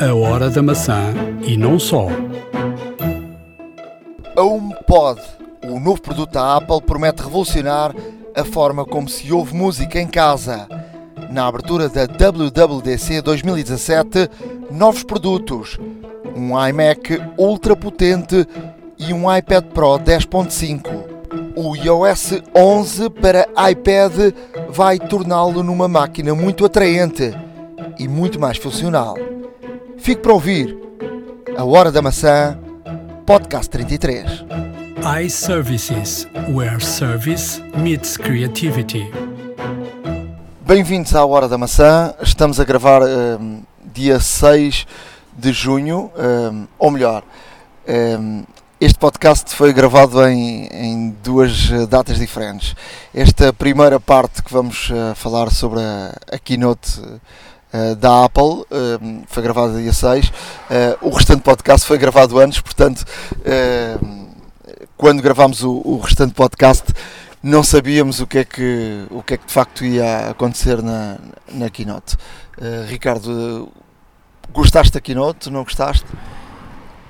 A Hora da Maçã e não só. A HomePod, o novo produto da Apple, promete revolucionar a forma como se ouve música em casa. Na abertura da WWDC 2017, novos produtos: um iMac ultra potente e um iPad Pro 10.5. O iOS 11 para iPad vai torná-lo numa máquina muito atraente e muito mais funcional. Fique para ouvir A Hora da Maçã, Podcast 33. iServices, where service meets creativity. Bem-vindos à Hora da Maçã. Estamos a gravar hum, dia 6 de junho, hum, ou melhor, hum, este podcast foi gravado em, em, duas datas diferentes. Esta primeira parte que vamos uh, falar sobre a, a keynote uh, da Apple uh, foi gravada dia 6. o restante podcast foi gravado antes, portanto, quando gravámos o, o, restante podcast, não sabíamos o que é que, o que, é que de facto ia acontecer na, na keynote. Ricardo, gostaste da keynote? Não gostaste?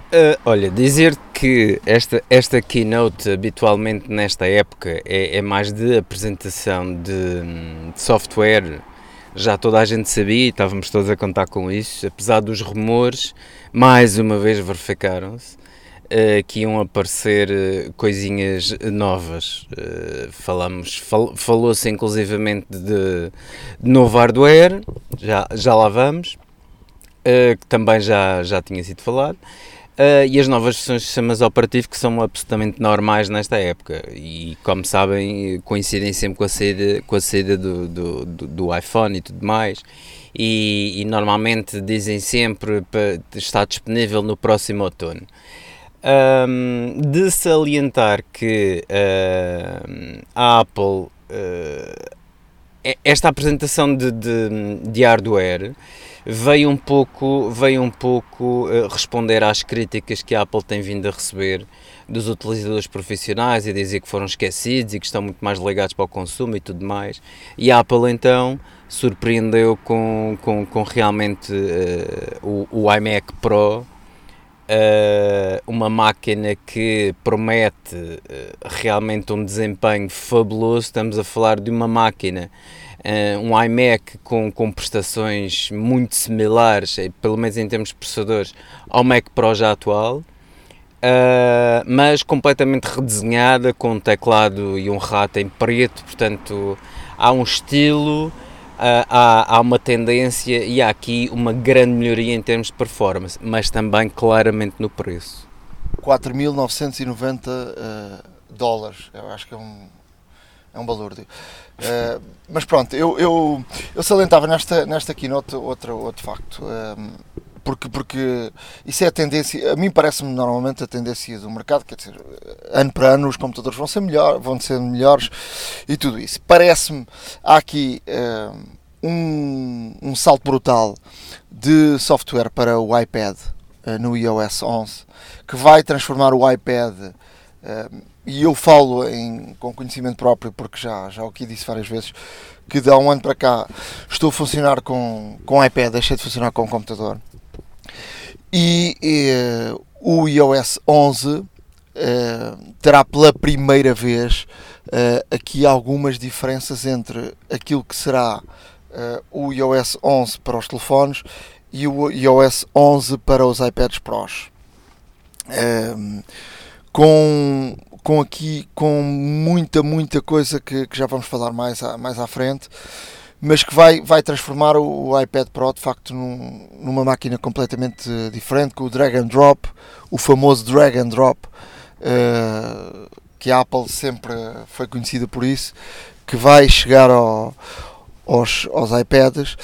Uh, olha, dizer que esta, esta keynote habitualmente nesta época é, é mais de apresentação de, de, software, já toda a gente sabia e estávamos todos a contar com isso, apesar dos rumores, mais uma vez verificaram-se uh, que iam aparecer uh, coisinhas novas. falamos, fal, falou-se inclusivamente de, de, novo hardware, já, já lá vamos, que também já, já tinha sido falado. Uh, e as novas versões de sistemas operativos que são absolutamente normais nesta época e como sabem coincidem sempre com a saída, com a saída do, do, do, do iPhone e tudo mais e, e, normalmente dizem sempre para estar disponível no próximo outono. Um, de salientar que uh, a Apple uh, esta apresentação de, de, de hardware veio um pouco, veio um pouco uh, responder às críticas que a Apple tem vindo a receber dos utilizadores profissionais e dizer que foram esquecidos e que estão muito mais ligados para o consumo e tudo mais. E a Apple então surpreendeu com, com, com realmente uh, o, o iMac Pro, uh, uma máquina que promete realmente um desempenho fabuloso. Estamos a falar de uma máquina uh, um iMac com, com prestações muito similares, eh, pelo menos em termos de processadores, ao Mac Pro já atual, uh, mas completamente redesenhada, com um teclado e um rato em preto, portanto há um estilo, uh, há, há uma tendência e há aqui uma grande melhoria em termos de performance, mas também claramente no preço. 4.990 uh, dólares, eu acho que é um, é um balúrdio. Uh, mas pronto, eu, eu, eu salientava nesta, nesta keynote outro, outro facto. Um, porque, porque isso é a tendência, a mim parece-me normalmente a tendência do mercado, quer dizer, ano para ano os computadores vão ser, melhor, vão ser melhores e tudo isso. Parece-me, há aqui um, um salto brutal de software para o iPad uh, no iOS 11 que vai transformar o iPad uh, e eu falo em, com conhecimento próprio, porque já, já o que disse várias vezes, que de há um ano para cá estou a funcionar com, com iPad, deixei de funcionar com computador. E, e uh, o iOS 11 uh, terá pela primeira vez uh, aqui algumas diferenças entre aquilo que será o iOS 11 para os telefones e o iOS 11 para os iPads Pros. com com aqui com muita, muita coisa que, que já vamos falar mais, mais à frente, mas que vai, vai transformar o, o iPad Pro de facto num, numa máquina completamente diferente, com o drag and drop, o famoso drag and drop, uh, que a Apple sempre foi conhecida por isso, que vai chegar ao, aos, aos iPads.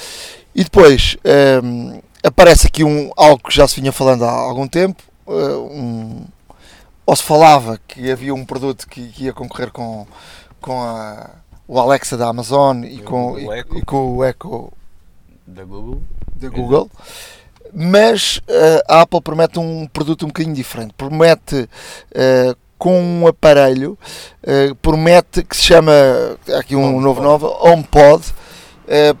E depois um, eh, aparece aqui um, algo que já se vinha falando há algum tempo, um, ou se falava que havia um produto que, que ia concorrer com, com a, o Alexa da Amazon e, com, e, e, com o Echo da Google. Da Google. Mas uh, a Apple promete um produto um bocadinho diferente. Promete uh, com um aparelho, uh, promete que se chama aqui um HomePod. novo novo HomePod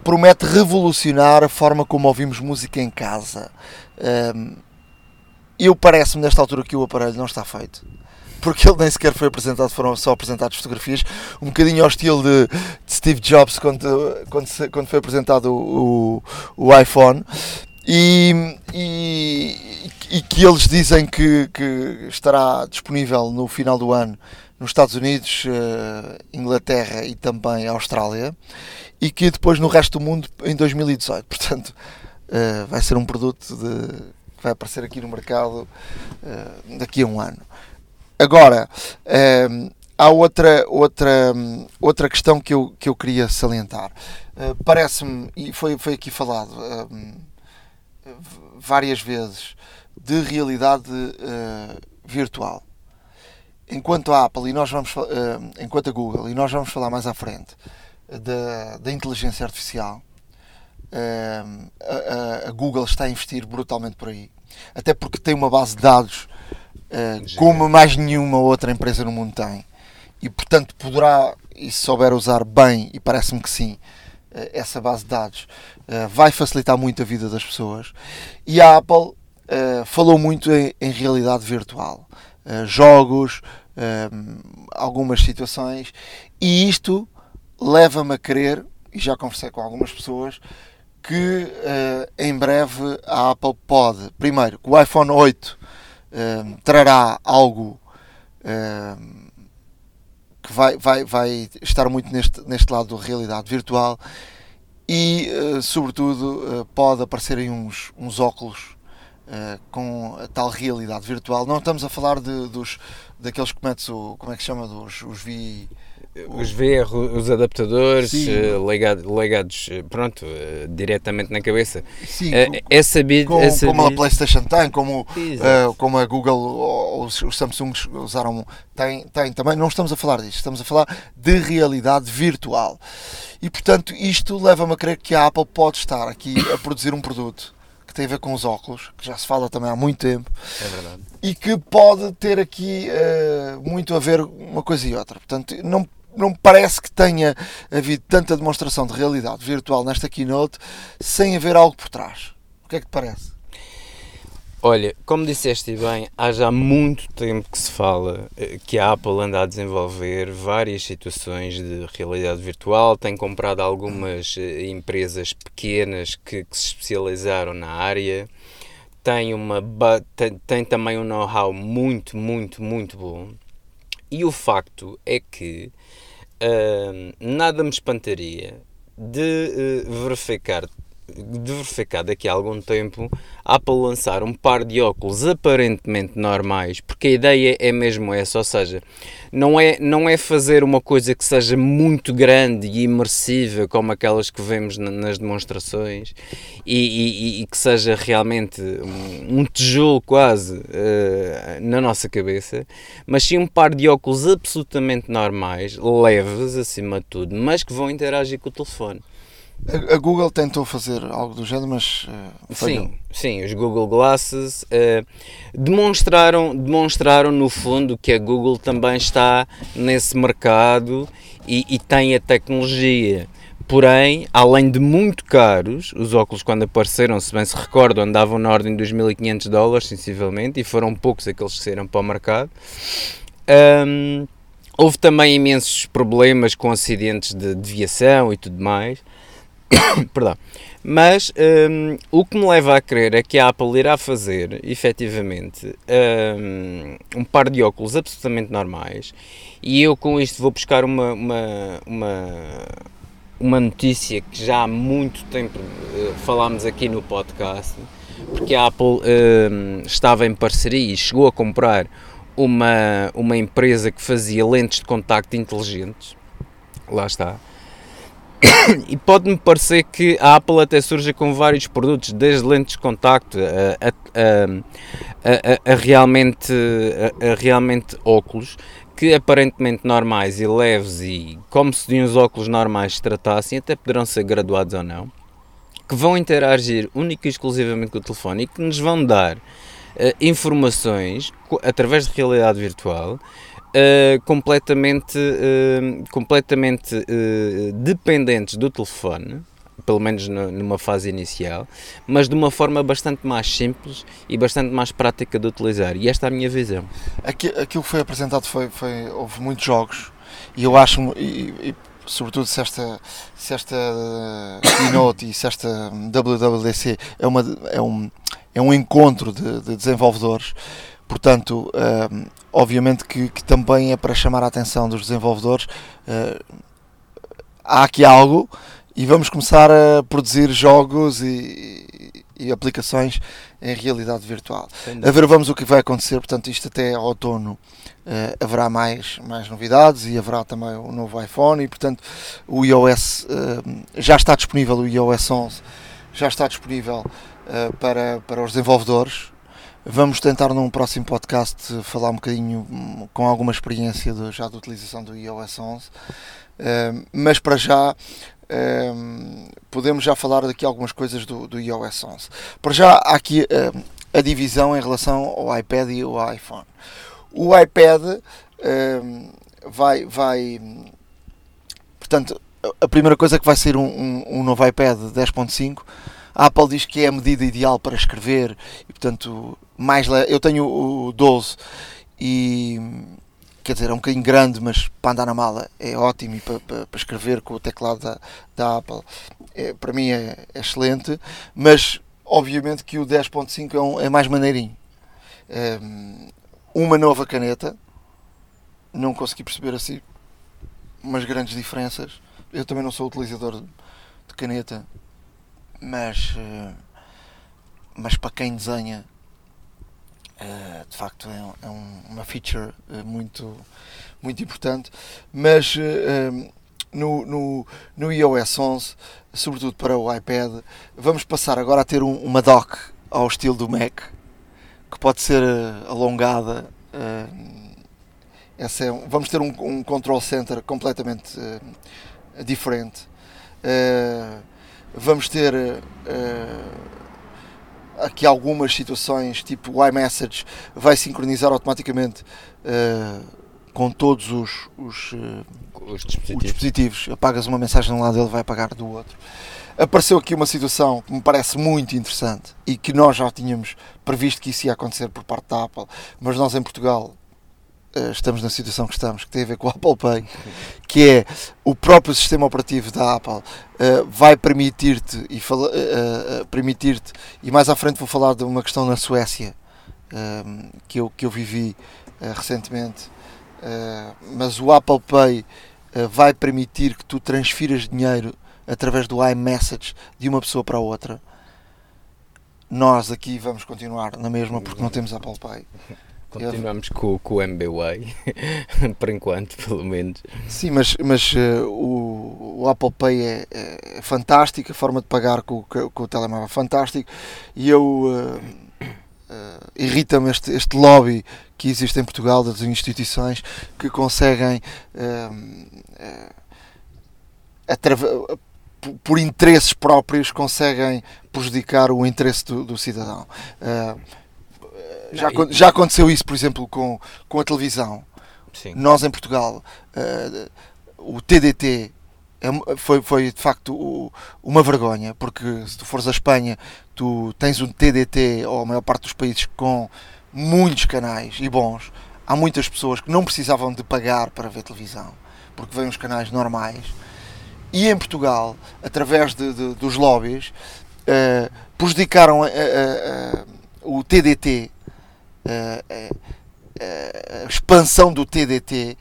promete revolucionar a forma como ouvimos música em casa. Uh, eu parece-me nesta altura que o aparelho não está feito. Porque ele nem sequer foi apresentado, foram só apresentadas fotografias, um bocadinho ao estilo de, de Steve Jobs quando, quando, quando foi apresentado o, o, o iPhone. E, e, e, que eles dizem que, que, estará disponível no final do ano nos Estados Unidos, uh, Inglaterra e também Austrália, e que depois no resto do mundo em 2018. Portanto, uh, vai ser um produto de, vai aparecer aqui no mercado uh, daqui a um ano. Agora, há outra, outra, outra questão que eu, que eu queria salientar. Parece-me, e foi, foi aqui falado várias vezes, de realidade virtual enquanto a Apple e nós vamos uh, enquanto a Google e nós vamos falar mais à frente da, da inteligência artificial uh, a, a, Google está a investir brutalmente por aí. Até porque tem uma base de dados uh, como mais nenhuma outra empresa no mundo tem. E portanto poderá e se souber usar bem e parece-me que sim essa base de dados vai facilitar muito a vida das pessoas. E a Apple falou muito em, realidade virtual. Jogos, algumas situações, e isto leva-me a crer, e já conversei com algumas pessoas, que uh, em breve a Apple pode, primeiro, que o iPhone 8 trará algo que vai, vai, vai estar muito neste, neste lado da realidade virtual e, sobretudo, pode aparecerem uns, uns óculos Uh, com a tal realidade virtual. Não estamos a falar de, dos, daqueles que metes o. como é que se chama? Dos, os vi. Os VR, os adaptadores uh, ligados, uh, pronto, uh, diretamente na cabeça. Sim, é sabido, com, é sabido. como a PlayStation tem, como, como a Google ou os, os Samsungs usaram, tem, tem também. Não estamos a falar disto, estamos a falar de realidade virtual. E portanto, isto leva-me a crer que a Apple pode estar aqui a produzir um produto tem a ver com os óculos, que já se fala também há muito tempo. É verdade. E que pode ter aqui uh, muito a ver uma coisa e outra. Portanto, não, não me parece que tenha havido tanta demonstração de realidade virtual nesta keynote sem haver algo por trás. O que é que te parece? Olha, como disseste bem, há já muito tempo que se fala eh, que a Apple anda a desenvolver várias situações de realidade virtual, tem comprado algumas eh, empresas pequenas que, que se especializaram na área, tem, uma, tem, tem também um know-how muito, muito, muito bom. E o facto é que nada me espantaria de uh, verificar de verificar daqui a algum tempo a Apple lançar um par de óculos aparentemente normais, porque a ideia é mesmo essa, ou seja, não é, não é fazer uma coisa que seja muito grande e imersiva como aquelas que vemos nas demonstrações e, e, e que seja realmente um, um tijolo quase uh, na nossa cabeça, mas sim um par de óculos absolutamente normais, leves acima de tudo, mas que vão interagir com o telefone. A, Google tentou fazer algo do género, mas uh, sim, sim, os Google Glasses uh, demonstraram, demonstraram no fundo que a Google também está nesse mercado e, e tem a tecnologia. Porém, além de muito caros, os óculos quando apareceram, se bem se recordam, andavam na ordem dos 1500 dólares, sensivelmente, e foram poucos aqueles que saíram para o mercado. Um, houve também imensos problemas com acidentes de deviação e tudo mais. Perdão. Mas um, o que me leva a crer é que a Apple irá fazer, efetivamente, um, um, par de óculos absolutamente normais. E eu com isto vou buscar uma, uma, uma, uma notícia que já há muito tempo uh, falámos aqui no podcast, porque a Apple um, estava em parceria e chegou a comprar uma, uma empresa que fazia lentes de contacto inteligentes. Lá está e pode-me parecer que a Apple até surge com vários produtos, desde lentes de contacto a, a, a, a realmente, realmente óculos, que aparentemente normais e leves e como se de uns óculos normais se tratassem, até poderão ser graduados ou não, que vão interagir única e exclusivamente com o telefone e que nos vão dar uh, informações através de realidade virtual uh, completamente, uh, completamente uh, dependentes do telefone, pelo menos numa fase inicial, mas de uma forma bastante mais simples e bastante mais prática de utilizar. E esta é a minha visão. Aquilo que foi apresentado foi, foi houve muitos jogos e eu acho, e, e sobretudo se esta, se esta keynote e se esta WWDC é, uma, é, um, é um encontro de, de desenvolvedores, portanto, uh, obviamente que, que, também é para chamar a atenção dos desenvolvedores. Uh, há aqui algo e vamos começar a produzir jogos e, e aplicações em realidade virtual. A ver, vamos o que vai acontecer, portanto, isto até outono uh, haverá mais, mais novidades e haverá também o um novo iPhone e, portanto, o iOS uh, já está disponível, o iOS 11 já está disponível para, para os desenvolvedores. Vamos tentar num próximo podcast falar um bocadinho hum, com alguma experiência de, já de utilização do iOS 11. mas para já um, podemos já falar daqui algumas coisas do, do iOS 11. Para já há aqui um, a divisão em relação ao iPad e ao iPhone. O iPad vai, vai, portanto, a primeira coisa é que vai ser um novo iPad 10.5. A Apple diz que é a medida ideal para escrever e, portanto, mais eu tenho o 12 e quer dizer, é um bocadinho grande, mas para andar na mala é ótimo e para, para, para escrever com o teclado da, da Apple, é, para mim é, é, excelente, mas obviamente que o 10.5 é, um, é mais maneirinho. É, uma nova caneta, não consegui perceber assim umas grandes diferenças. Eu também não sou utilizador de caneta, mas, eh, mas para quem desenha Uh, de facto é, é um, uma feature uh, muito, muito importante, mas uh, no, no, no iOS 11, sobretudo para o iPad, vamos passar agora a ter um, uma dock ao estilo do Mac, que pode ser alongada. essa é, vamos ter um control center completamente diferente. vamos ter aqui algumas situações, tipo o iMessage vai sincronizar automaticamente uh, com todos os, os, uh, os, dispositivos. os, dispositivos. Apagas uma mensagem de um lado, ele vai apagar do outro. Apareceu aqui uma situação que me parece muito interessante e que nós já tínhamos previsto que isso ia acontecer por parte da Apple, mas nós em Portugal estamos na situação que estamos, que tem a ver com o Apple Pay, que é o próprio sistema operativo da Apple uh, vai permitir-te e uh, permitir-te e mais à frente vou falar de uma questão na Suécia que, eu, que eu vivi recentemente, mas o Apple Pay vai permitir que tu transfiras dinheiro através do iMessage de uma pessoa para outra. Nós aqui vamos continuar na mesma porque não temos Apple Pay. Continuamos com, com o MBWay, por enquanto, pelo menos. Sim, mas, mas uh, o, o, Apple Pay é, é, fantástico, a forma de pagar com, com o telemóvel é fantástico e eu uh, uh, irrita-me este, este lobby que existe em Portugal das instituições que conseguem por interesses próprios conseguem prejudicar o interesse do, do cidadão. Uh, já, não, já aconteceu isso, por exemplo, com, com a televisão. Sim. Nós em Portugal, uh, o TDT é, foi, foi de facto uma vergonha, porque se tu fores à Espanha, tu tens um TDT, ou a maior parte dos países, com muitos canais e bons. Há muitas pessoas que não precisavam de pagar para ver televisão, porque vêm os canais normais. E em Portugal, através de, de, dos lobbies, uh, prejudicaram uh, o TDT a, a expansão do TDT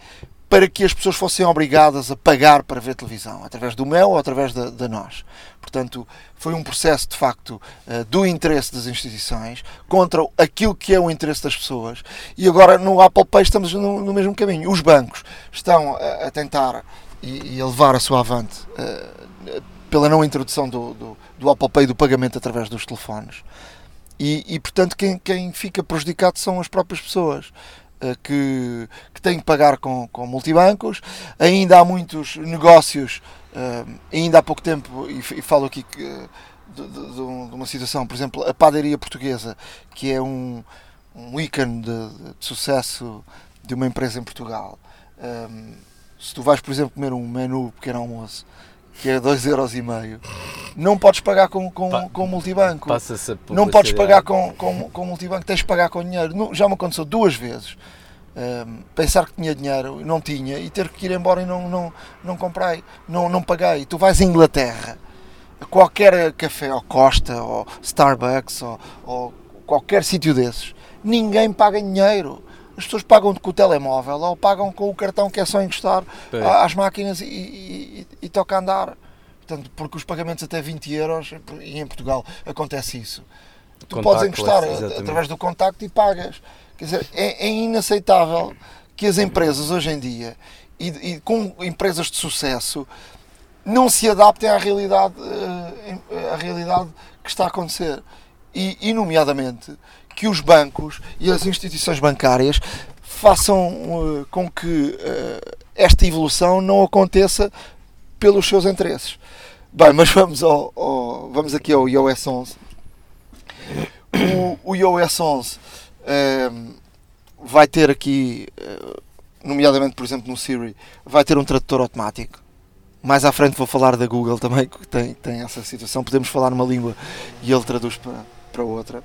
para que as pessoas fossem obrigadas a pagar para ver televisão, através do MEL ou através da, da nós. Portanto, foi um processo de facto do interesse das instituições contra aquilo que é o interesse das pessoas. E agora no Apple Pay estamos no, no mesmo caminho. Os bancos estão a, a tentar e, e, a levar a sua avante pela não introdução do, do, do Apple Pay do pagamento através dos telefones. E, e portanto, quem, quem fica prejudicado são as próprias pessoas. Uh, que, que têm que pagar com, com multibancos, ainda há muitos negócios, uh, ainda há pouco tempo, e, falo aqui que, de, de, de, uma situação, por exemplo, a padaria portuguesa, que é um, um ícone de, de sucesso de uma empresa em Portugal. Um, se tu vais, por exemplo, comer um menu pequeno almoço que é 2,5€, não podes pagar com, com, Pa- com multibanco. Passa-se a Não podes pagar com, com, com multibanco, tens de pagar com dinheiro. Não- Já me aconteceu duas vezes. Ahm, pensar que tinha dinheiro e não tinha e ter que ir embora e não, não, não comprei, não, não paguei. Tu vais à Inglaterra, a qualquer café, ou Costa, ou Starbucks, ou, ou qualquer sítio desses, ninguém paga dinheiro. As pessoas pagam com o telemóvel ou pagam com o cartão que é só encostar a- às máquinas e, e, e, e toca andar. Portanto, porque os pagamentos até 20 euros, e em Portugal acontece isso. Tu podes encostar exatamente. através do contacto e pagas. Quer dizer, é, é inaceitável que as empresas hoje em dia, e, e com empresas de sucesso, não se adaptem à realidade, eh, à realidade que está a acontecer. E, e, nomeadamente, que os bancos e as instituições bancárias façam eh, com que eh, esta evolução não aconteça pelos seus interesses. Bem, mas vamos, ao, ao- vamos aqui ao iOS 11. O, o iOS 11 ehm, vai ter aqui, eh, nomeadamente, por exemplo, no Siri, vai ter um tradutor automático. Mais à frente vou falar da Google também, que tem, tem essa situação. Podemos falar numa língua e ele traduz para, para outra.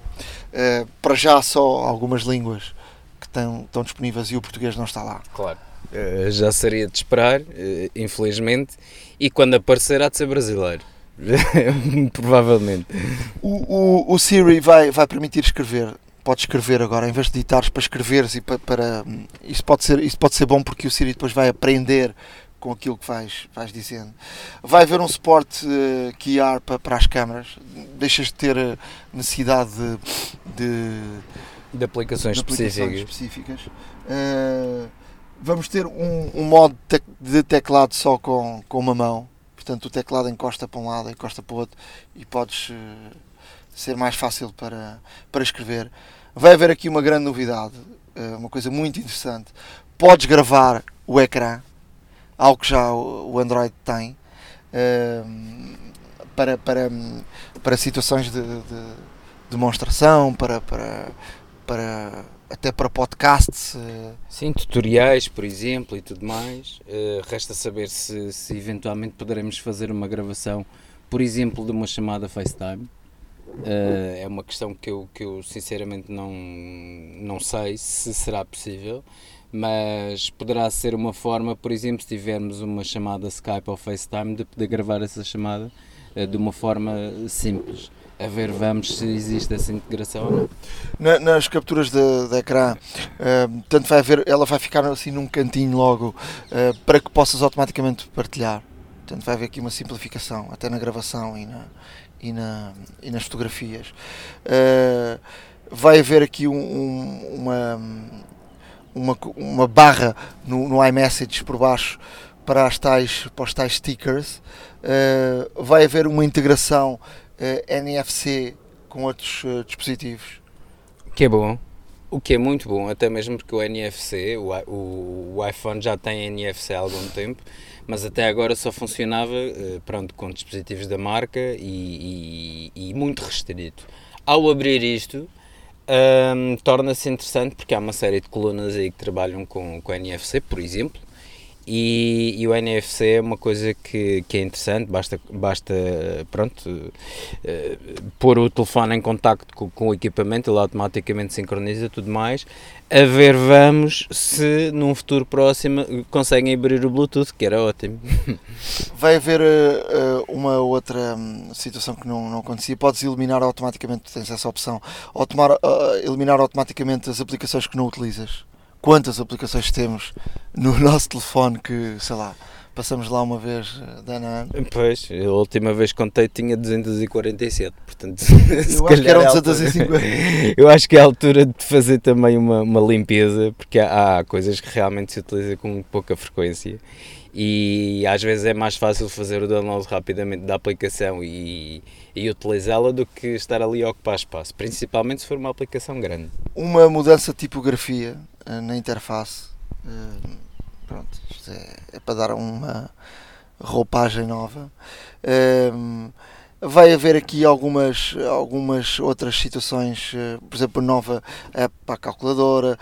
Eh, para já, só algumas línguas que estão, estão disponíveis e o português não está lá. Claro. Eh, já seria de esperar, eh, infelizmente, e quando aparecer há de ser brasileiro. Provavelmente. O, o, o Siri vai, vai permitir escrever. Pode escrever agora, em vez de ditares para escreveres e para. para isso, pode ser, isso pode ser bom porque o Siri depois vai aprender com aquilo que vais, vais dizendo. Vai haver um suporte eh, QR para, para as câmaras. Deixas de ter eh, necessidade de, de, De aplicações de aplicações específicas. específicas. Eh, vamos ter um, um modo tec- de teclado só com, com uma mão. Portanto, o teclado encosta para um lado, encosta para o outro e podes eh, ser mais fácil para, para escrever. Vai haver aqui uma grande novidade, uma coisa muito interessante. Podes gravar o ecrã, algo que já o Android tem, eh, para, para, para situações de, de demonstração, para, para, para até para podcasts. eh, Sim, tutoriais, por exemplo, e tudo mais. Eh, resta saber se, se eventualmente poderemos fazer uma gravação, por exemplo, de uma chamada FaceTime. Eh, é uma questão que eu, que eu sinceramente não, não sei se será possível, mas poderá ser uma forma, por exemplo, se tivermos uma chamada Skype ou FaceTime, de poder gravar essa chamada eh, de uma forma simples. A ver, vamos se existe essa integração ou não. na- nas capturas de, de ecrã, eh, portanto vai haver, ela vai ficar assim num cantinho logo eh, para que possas automaticamente partilhar. Portanto vai haver aqui uma simplificação, até na gravação e, na, e, na, e nas fotografias. Eh, vai haver aqui um- um- uma, uma, uma barra no, no iMessage por baixo para, as tais, para os tais stickers. Eh, vai haver uma integração eh, NFC com outros eh, dispositivos. Que é bom. O que é muito bom, até mesmo porque o NFC, o, o, o iPhone já tem NFC há algum tempo, mas até agora só funcionava pronto, com dispositivos da marca e, e- e muito restrito. Ao abrir isto, hum, torna-se interessante porque há uma série de colunas aí que trabalham com, com NFC, por exemplo, e, e o NFC é uma coisa que, que é interessante, basta, basta pronto, eh, pôr o telefone em contacto com, com o equipamento, ele automaticamente sincroniza tudo mais. A ver, vamos se num futuro próximo conseguem abrir o Bluetooth, que era ótimo. Vai haver eh, uma outra hum, situação que não, não acontecia. Podes eliminar automaticamente, tens essa opção, automar, eh, eliminar automaticamente as aplicações que não utilizas. Quantas aplicações temos no nosso telefone que, sei lá, passamos lá uma vez eh, ano? Pois, a última vez que contei tinha 247, portanto, Eu acho que eram é a altura- 250. Eu acho que é a altura de fazer também uma, uma limpeza, porque há, há coisas que realmente se utiliza com pouca frequência e às vezes é mais fácil fazer o download rapidamente da aplicação e, e utilizá-la do que estar ali a ocupar espaço, principalmente se for uma aplicação grande. Uma mudança de tipografia na interface. Eh, pronto, isto é, é para dar uma roupagem nova. Ehm, Vai haver aqui algumas, algumas outras situações, por exemplo, nova app para a calculadora,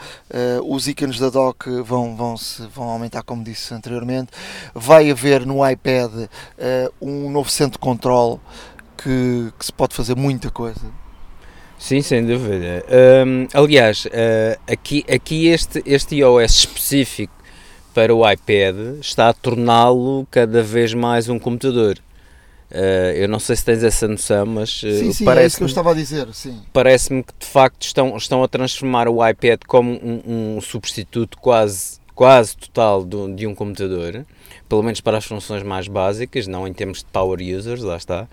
os ícones da dock vão, vão, -se, vão aumentar, como disse anteriormente. Vai haver no iPad um novo centro de controle que, que se pode fazer muita coisa. Sim, sem dúvida. Um, aliás, aqui, aqui este, este iOS específico para o iPad está a torná-lo cada vez mais um computador. Uh, eu não sei se tens essa noção, mas uh, sim, sim, parece é isso que eu estava a dizer. Sim. Parece-me que de facto estão, estão a transformar o iPad como um, um substituto quase, quase total de um computador, pelo menos para as funções mais básicas, não em termos de power users, lá está.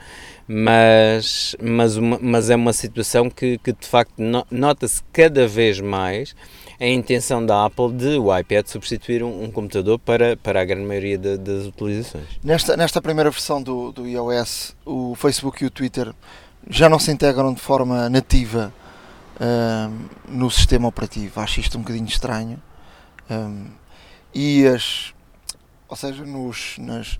Mas, mas, uma, mas é uma situação que, que de facto nota-se cada vez mais a intenção da Apple de o iPad substituir um, um computador para, para a grande maioria de, das utilizações. Nesta, nesta primeira versão do, do iOS, o Facebook e o Twitter já não se integram de forma nativa um, no sistema operativo. Acho isto um bocadinho estranho. Um, e as, ou seja, nos, nas,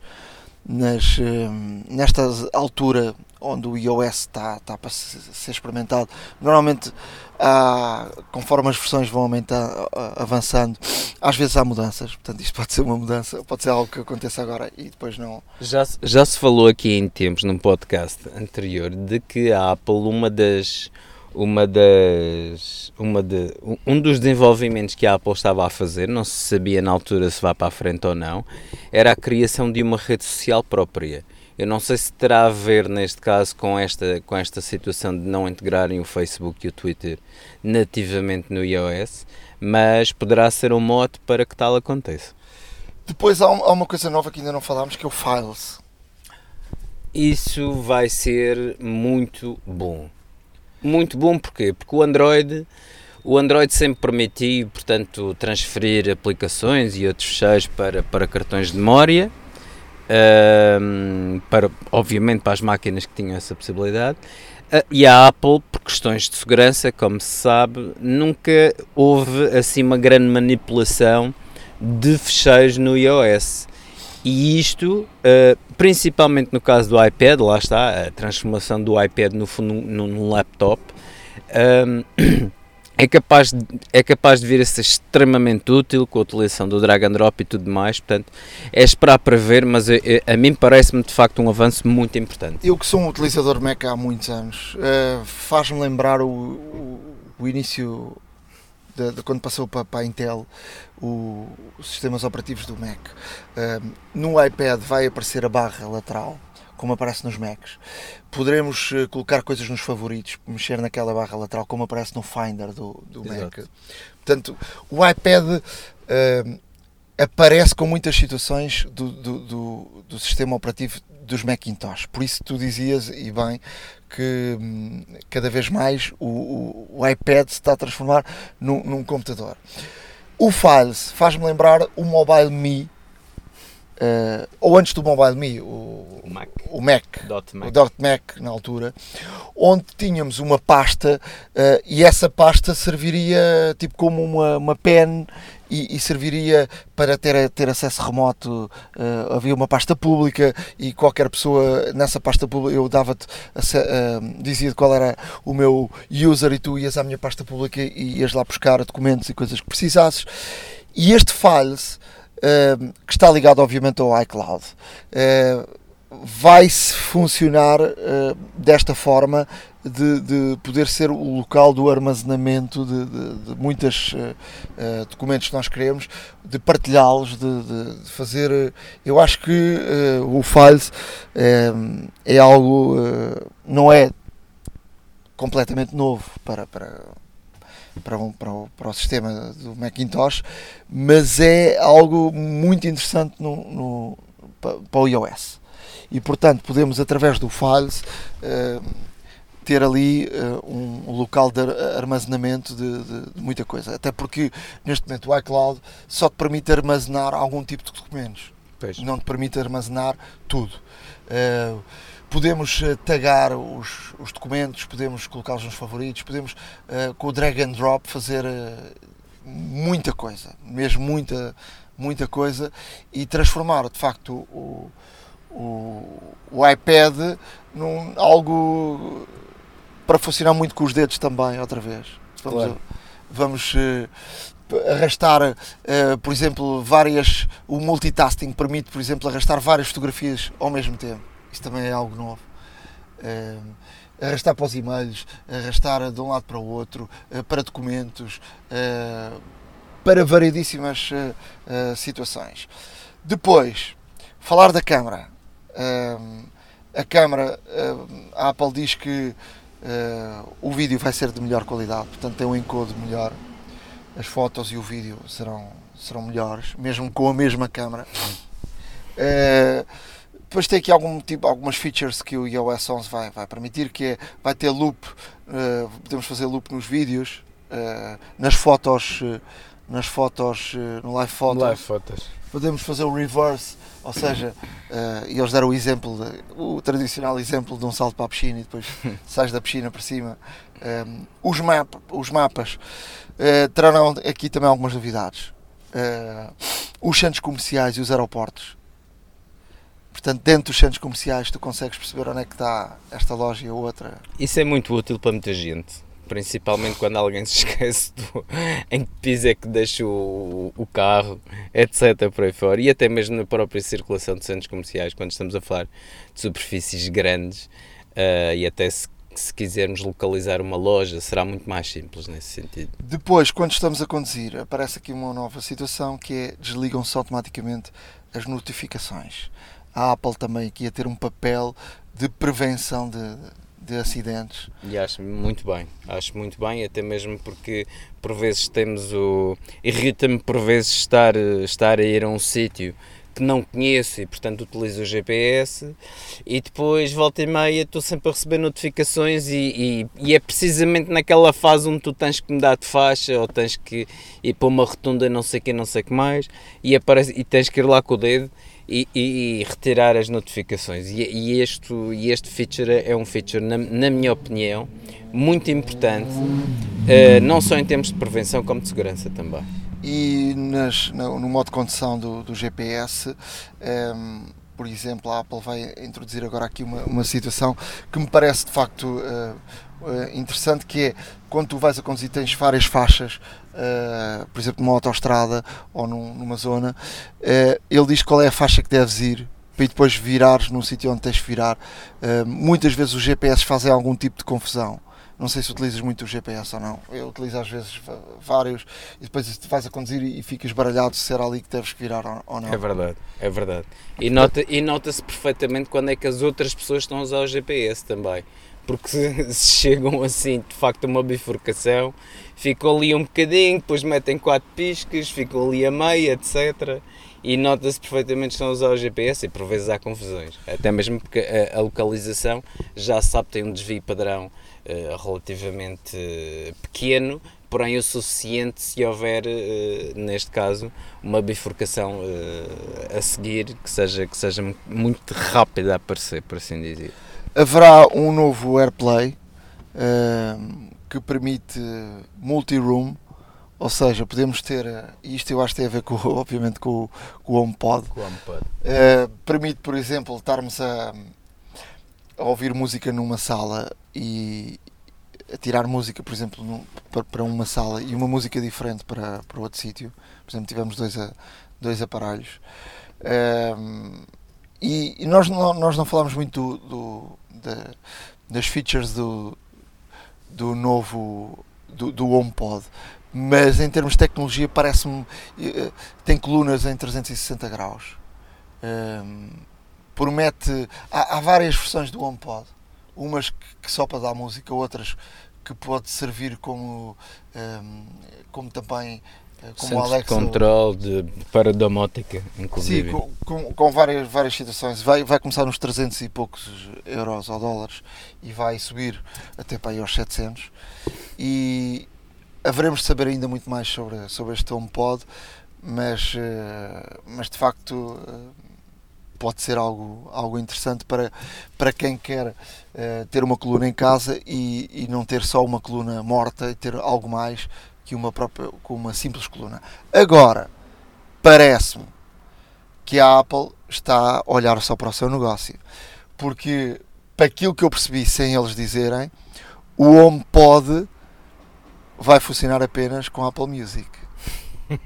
nas, um, nesta altura onde o iOS está, está para ser experimentado, normalmente há, conforme as versões vão aumentar, avançando, às vezes há mudanças. Portanto, isto pode ser uma mudança, pode ser algo que aconteça agora e depois não. Já, já se falou aqui em tempos, num podcast anterior, de que a Apple, uma das. Uma das, uma de, um dos desenvolvimentos que a Apple estava a fazer, não se sabia na altura se vai para a frente ou não, era a criação de uma rede social própria eu não sei se terá a ver neste caso com esta, com esta situação de não integrarem o Facebook e o Twitter nativamente no iOS, mas poderá ser um mote para que tal aconteça. Depois há, uma coisa nova que ainda não falámos que é o Files. Isso vai ser muito bom. Muito bom porquê? Porque o Android, o Android sempre permitiu, portanto, transferir aplicações e outros fecheiros para, para cartões de memória para, obviamente para as máquinas que tinham essa possibilidade. Uh, e a Apple, por questões de segurança, como se sabe, nunca houve assim uma grande manipulação de fecheiros no iOS. E isto, uh, principalmente no caso do iPad, lá está, a transformação do iPad no, no, num laptop. é capaz, de, é capaz de vir a ser extremamente útil com a utilização do drag and drop e tudo mais, portanto é esperar para ver, mas eu, eu, a mim parece-me de facto um avanço muito importante. Eu que sou um utilizador Mac há muitos anos, faz-me lembrar o, o, o início de, de, quando passou para, para a Intel o, os sistemas operativos do Mac. Uh, no iPad vai aparecer a barra lateral como aparece nos Macs. Poderemos uh, colocar coisas nos favoritos, mexer naquela barra lateral, como aparece no Finder do, do Mac. Portanto, o iPad uh, aparece com muitas situações do, do, do, do, sistema operativo dos Macintosh. Por isso tu dizias, e bem, que hum, cada vez mais o, o, o, iPad se está a transformar num, num computador. O Files faz-me lembrar o Mobile Me Uh, ou antes do Mobile Me, o, o Mac, o Mac, Dot Mac. o Dot Mac na altura, onde tínhamos uma pasta uh, e essa pasta serviria tipo como uma, uma pen e, e serviria para ter, ter acesso remoto. Uh, havia uma pasta pública e qualquer pessoa nessa pasta pública eu dava-te, dizia qual era o meu user e tu ias à minha pasta pública e ias lá buscar documentos e coisas que precisasses. E este Files que está ligado obviamente ao iCloud. Uh, vai-se funcionar uh, desta forma de, de, poder ser o local do armazenamento de, de, de muitos uh, uh, documentos que nós queremos, de partilhá-los, de, fazer. eu acho que o Files é algo, não é completamente novo para, para para, um, para, o, para o sistema do Macintosh, mas é algo muito interessante no, no para, o iOS. E portanto podemos através do Files uh, ter ali uh, um, local de armazenamento de, de, de, muita coisa. Até porque neste momento o iCloud só te permite armazenar algum tipo de documentos. Pois. Não te permite armazenar tudo. Uh, podemos uh, tagar os, os, documentos, podemos colocá-los nos favoritos, podemos uh, com o drag and drop fazer uh, muita coisa, mesmo muita, muita coisa e transformar de facto o, o, o iPad num, algo para funcionar muito com os dedos também, outra vez. Vamos, Claro. vamos eh, arrastar, eh, por exemplo, várias. O multitasking permite, por exemplo, arrastar várias fotografias ao mesmo tempo. Isso também é algo novo. Eh, arrastar para os e-mails, arrastar de um lado para o outro, para documentos, para variedíssimas situações. Depois, falar da câmara. A câmara, a Apple diz que eh, o vídeo vai ser de melhor qualidade, portanto tem um encodo melhor. As fotos e o vídeo serão, serão melhores, mesmo com a mesma câmara. Eh, depois tem aqui algum tipo, algumas features que o iOS 11 vai, vai permitir, que é, vai ter loop, eh, podemos fazer loop nos vídeos, nas fotos, nas fotos, eh, no live photo, Live fotos. podemos fazer o reverse, ou seja, eh, e eles deram o exemplo, de- o tradicional exemplo de um salto para a piscina e depois sais da piscina para cima. Um, os, map, os mapas eh, terão aqui também algumas novidades. Eh, os centros comerciais e os aeroportos. Portanto, dentro dos centros comerciais tu consegues perceber onde é que está esta loja e a outra. Isso é muito útil para muita gente, principalmente quando alguém se esquece do, em que piso é que deixa o, o carro, etc. por aí fora. E até mesmo na própria circulação de centros comerciais, quando estamos a falar de superfícies grandes ah, e até se, se quisermos localizar uma loja, será muito mais simples nesse sentido. Depois, quando estamos a conduzir, aparece aqui uma nova situação que é desligam-se automaticamente as notificações. A Apple também aqui a ter um papel de prevenção de, de acidentes. E acho muito bem, acho muito bem, até mesmo porque por vezes temos o. Irrita-me por vezes estar, estar a ir a um sítio que não conheço e portanto utilizo o GPS e depois volta e meia estou sempre a receber notificações e, e, e é precisamente naquela fase onde tu tens que mudar de faixa ou tens que ir para uma rotunda não sei que, não sei que mais e, aparece, e tens que ir lá com o dedo e, e- e retirar as notificações. E, e este, e este feature é um feature, na, na minha opinião, muito importante, eh, não só em termos de prevenção, como de segurança também. E nas, no, no modo de condução do, do GPS, ehm, por exemplo, a Apple vai introduzir agora aqui uma, uma situação que me parece de facto eh, interessante, que é quando tu vais a conduzir tens várias faixas, eh, por exemplo, numa autoestrada ou num- numa zona, eh, ele diz qual é a faixa que deves ir para depois virares num sítio onde tens de virar. Eh, muitas vezes os GPS fazem algum tipo de confusão. Não sei se utilizas muito o GPS ou não. Eu utilizo às vezes vários e depois vais a conduzir e ficas baralhado se era ali que deves virar ou- não. É verdade, é verdade. E nota- e nota-se perfeitamente quando é que as outras pessoas estão a usar o GPS também. Porque se chegam assim, de facto, a uma bifurcação, ficam ali um bocadinho, depois metem quatro piscas, ficam ali a meia, etc. E nota-se perfeitamente que estão a usar o GPS e por vezes há confusões. Até mesmo porque a, a localização já sabe tem um desvio padrão eh, relativamente eh, pequeno, porém o suficiente se houver, eh, neste caso, uma bifurcação a seguir que seja, que seja muito rápida a aparecer, por assim dizer. Haverá um novo AirPlay que permite multi-room, ou seja, podemos ter, eh, e isto eu acho que tem a ver com, obviamente com, o- com o HomePod, Com o HomePod. Uh, permite, por exemplo, estarmos a, a ouvir música numa sala e a tirar música, por exemplo, num- para, uma sala e uma música diferente para, para outro sítio. Por exemplo, tivemos dois, a- dois aparelhos. Um, e e nós, não, nós não falámos muito do, do- da- das features do, do novo do, do HomePod, mas em termos de tecnologia parece-me eh, tem colunas em 360 graus. Um, promete. Há, há várias versões do HomePod. Umas que, que só para dar música, outras que pode servir como, um, como também como Centros de controle de, para domótica, Sim, inclusive. com, com, com várias, várias situações. Vai, vai começar nos 300 e poucos euros ou dólares e vai subir até para aí aos 700. E haveremos de saber ainda muito mais sobre, sobre este HomePod, mas, eh, mas de facto eh, pode ser algo, algo interessante para, para quem quer eh, ter uma coluna em casa e, e não ter só uma coluna morta e ter algo mais que uma própria com uma simples coluna. Agora, parece-me que a Apple está a olhar só para o seu negócio. Porque, para aquilo que eu percebi sem eles dizerem, o HomePod vai funcionar apenas com Apple Music.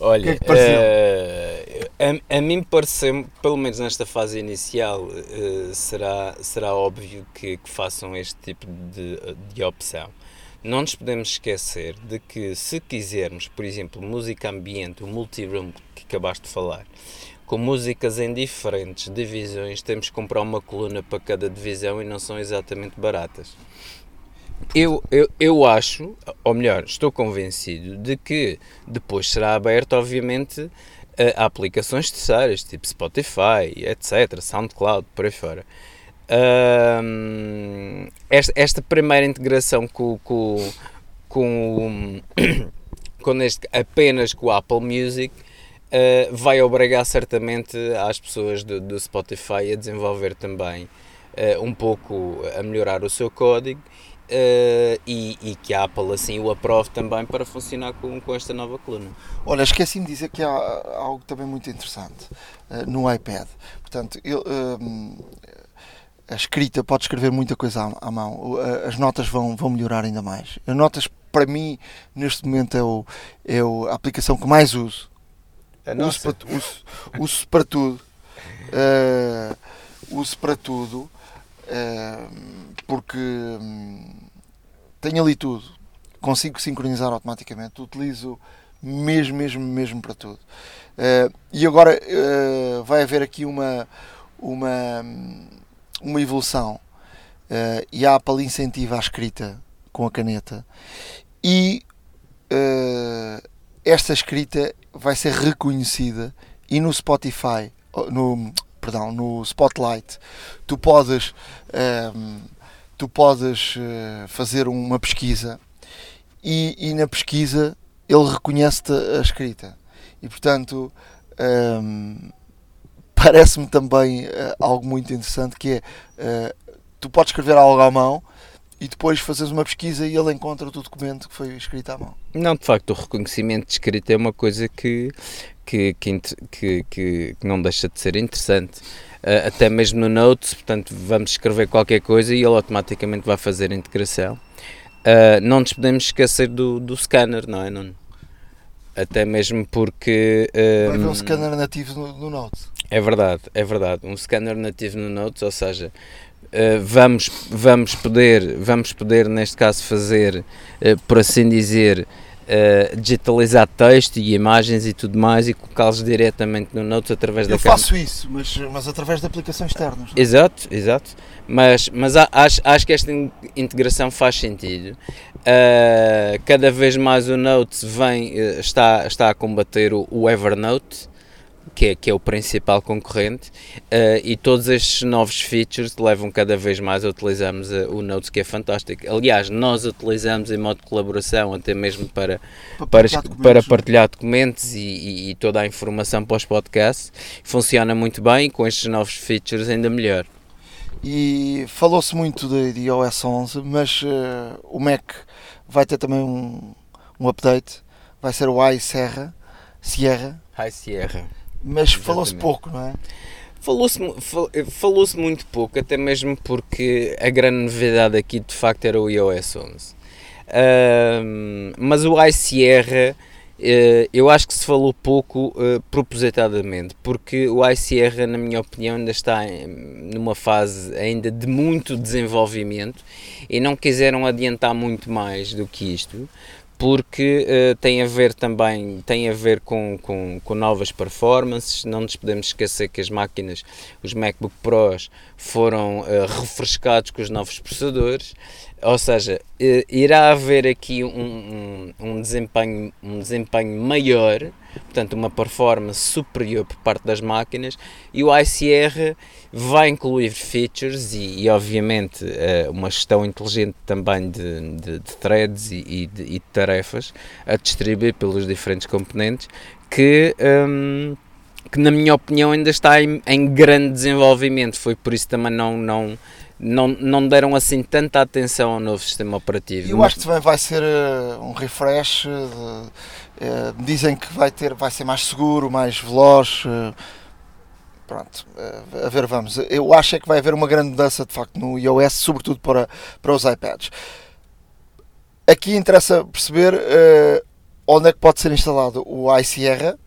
Olha, que é que eh, a, a mim pareceu, pelo menos nesta fase inicial, eh, será, será óbvio que, que façam este tipo de, de opção. Não nos podemos esquecer de que se quisermos, por exemplo, música ambiente, o multiroom que acabaste de falar, com músicas em diferentes divisões, temos que comprar uma coluna para cada divisão e não são exatamente baratas. Eu, eu, eu acho, ou melhor, estou convencido de que depois será aberto, obviamente, a aplicações terceiras, tipo Spotify, etc., SoundCloud, por aí fora. Esta, esta primeira integração com, com, com, com este, apenas com o Apple Music uh, vai obrigar certamente as pessoas do, do Spotify a desenvolver também uh, um pouco, a melhorar o seu código uh, e, e, que a Apple assim o aprove também para funcionar com, com esta nova coluna. Olha, esqueci-me de dizer que há algo também muito interessante uh, no iPad. Portanto, eu, a escrita pode escrever muita coisa à, à, mão, as notas vão, vão melhorar ainda mais. As notas, para mim, neste momento é, o, é o, a aplicação que mais uso. Uso para, uso, uso para tudo. uso para tudo porque hum, tenho ali tudo, consigo sincronizar automaticamente, utilizo mesmo, mesmo, mesmo para tudo. Uh, e agora uh, vai haver aqui uma, uma, uma evolução uh, e a Apple incentiva a escrita com a caneta e esta escrita vai ser reconhecida e no Spotify, no, perdão, no Spotlight, tu podes, um, tu podes uh, fazer uma pesquisa e, e, na pesquisa ele reconhece-te a escrita. E portanto, um, parece-me também uh, algo muito interessante que é uh, tu podes escrever algo à mão e depois fazes uma pesquisa e ele encontra o documento que foi escrito à mão. Não, de facto, o reconhecimento de escrita é uma coisa que, que, que, que, que não deixa de ser interessante. Uh, até mesmo no Notes, portanto, vamos escrever qualquer coisa e ele automaticamente vai fazer a integração. Não nos podemos esquecer do, do scanner, não é? Não, até mesmo porque. Vai haver um scanner nativo no, no Notes. É verdade, é verdade. Um scanner nativo no Notes, ou seja, Uh, vamos, vamos, poder, vamos poder, neste caso, fazer, uh, por assim dizer, uh, digitalizar texto e imagens e tudo mais e colocá-los diretamente no Notes através Eu da câmera. Eu faço isso, mas, mas através de aplicações externas. É? Exato, exato. Mas, mas acho, acho que esta integração faz sentido. Uh, cada vez mais o Notes vem, uh, está, está a combater o, o Evernote que é, que é o principal concorrente, uh, e todos estes novos features levam cada vez mais a utilizarmos uh, o Notes, que é fantástico. Aliás, nós utilizamos em modo de colaboração, até mesmo para, para, partilhar, para, documentos, para partilhar documentos e, e, e, toda a informação para os podcasts. Funciona muito bem e com estes novos features ainda melhor. E falou-se muito de, de iOS 11, mas uh, o Mac vai ter também um, um update, vai ser o iSierra, Sierra. High Sierra mas falou-se pouco, não é? Falou-se falou muito pouco, até mesmo porque a grande novidade aqui de facto era o iOS 11. Uh, mas o iSierra uh, eu acho que se falou pouco uh, propositadamente, porque o iSierra, na minha opinião, ainda está em, numa fase ainda de muito desenvolvimento e não quiseram adiantar muito mais do que isto porque uh, tem a ver também tem a ver com, com, com, novas performances. Não nos podemos esquecer que as máquinas, os MacBook Pros, foram uh, refrescados com os novos processadores, ou seja, uh, irá haver aqui um, um, um, desempenho, um desempenho maior, portanto, uma performance superior por parte das máquinas, e o ICR vai incluir features e, e obviamente, uh, uma gestão inteligente também de, de, de threads e, e, de, e, de, tarefas a distribuir pelos diferentes componentes que. Um, que na minha opinião ainda está em, em, grande desenvolvimento, foi por isso também não, não, não, não deram assim tanta atenção ao novo sistema operativo. Eu acho que também vai ser uh, um refresh, uh, uh, dizem que vai, ter, vai ser mais seguro, mais veloz, pronto, uh, a ver, vamos. Eu acho é que vai haver uma grande mudança de facto no iOS, sobretudo para, para os iPads. Aqui interessa perceber uh, onde é que pode ser instalado o iSierra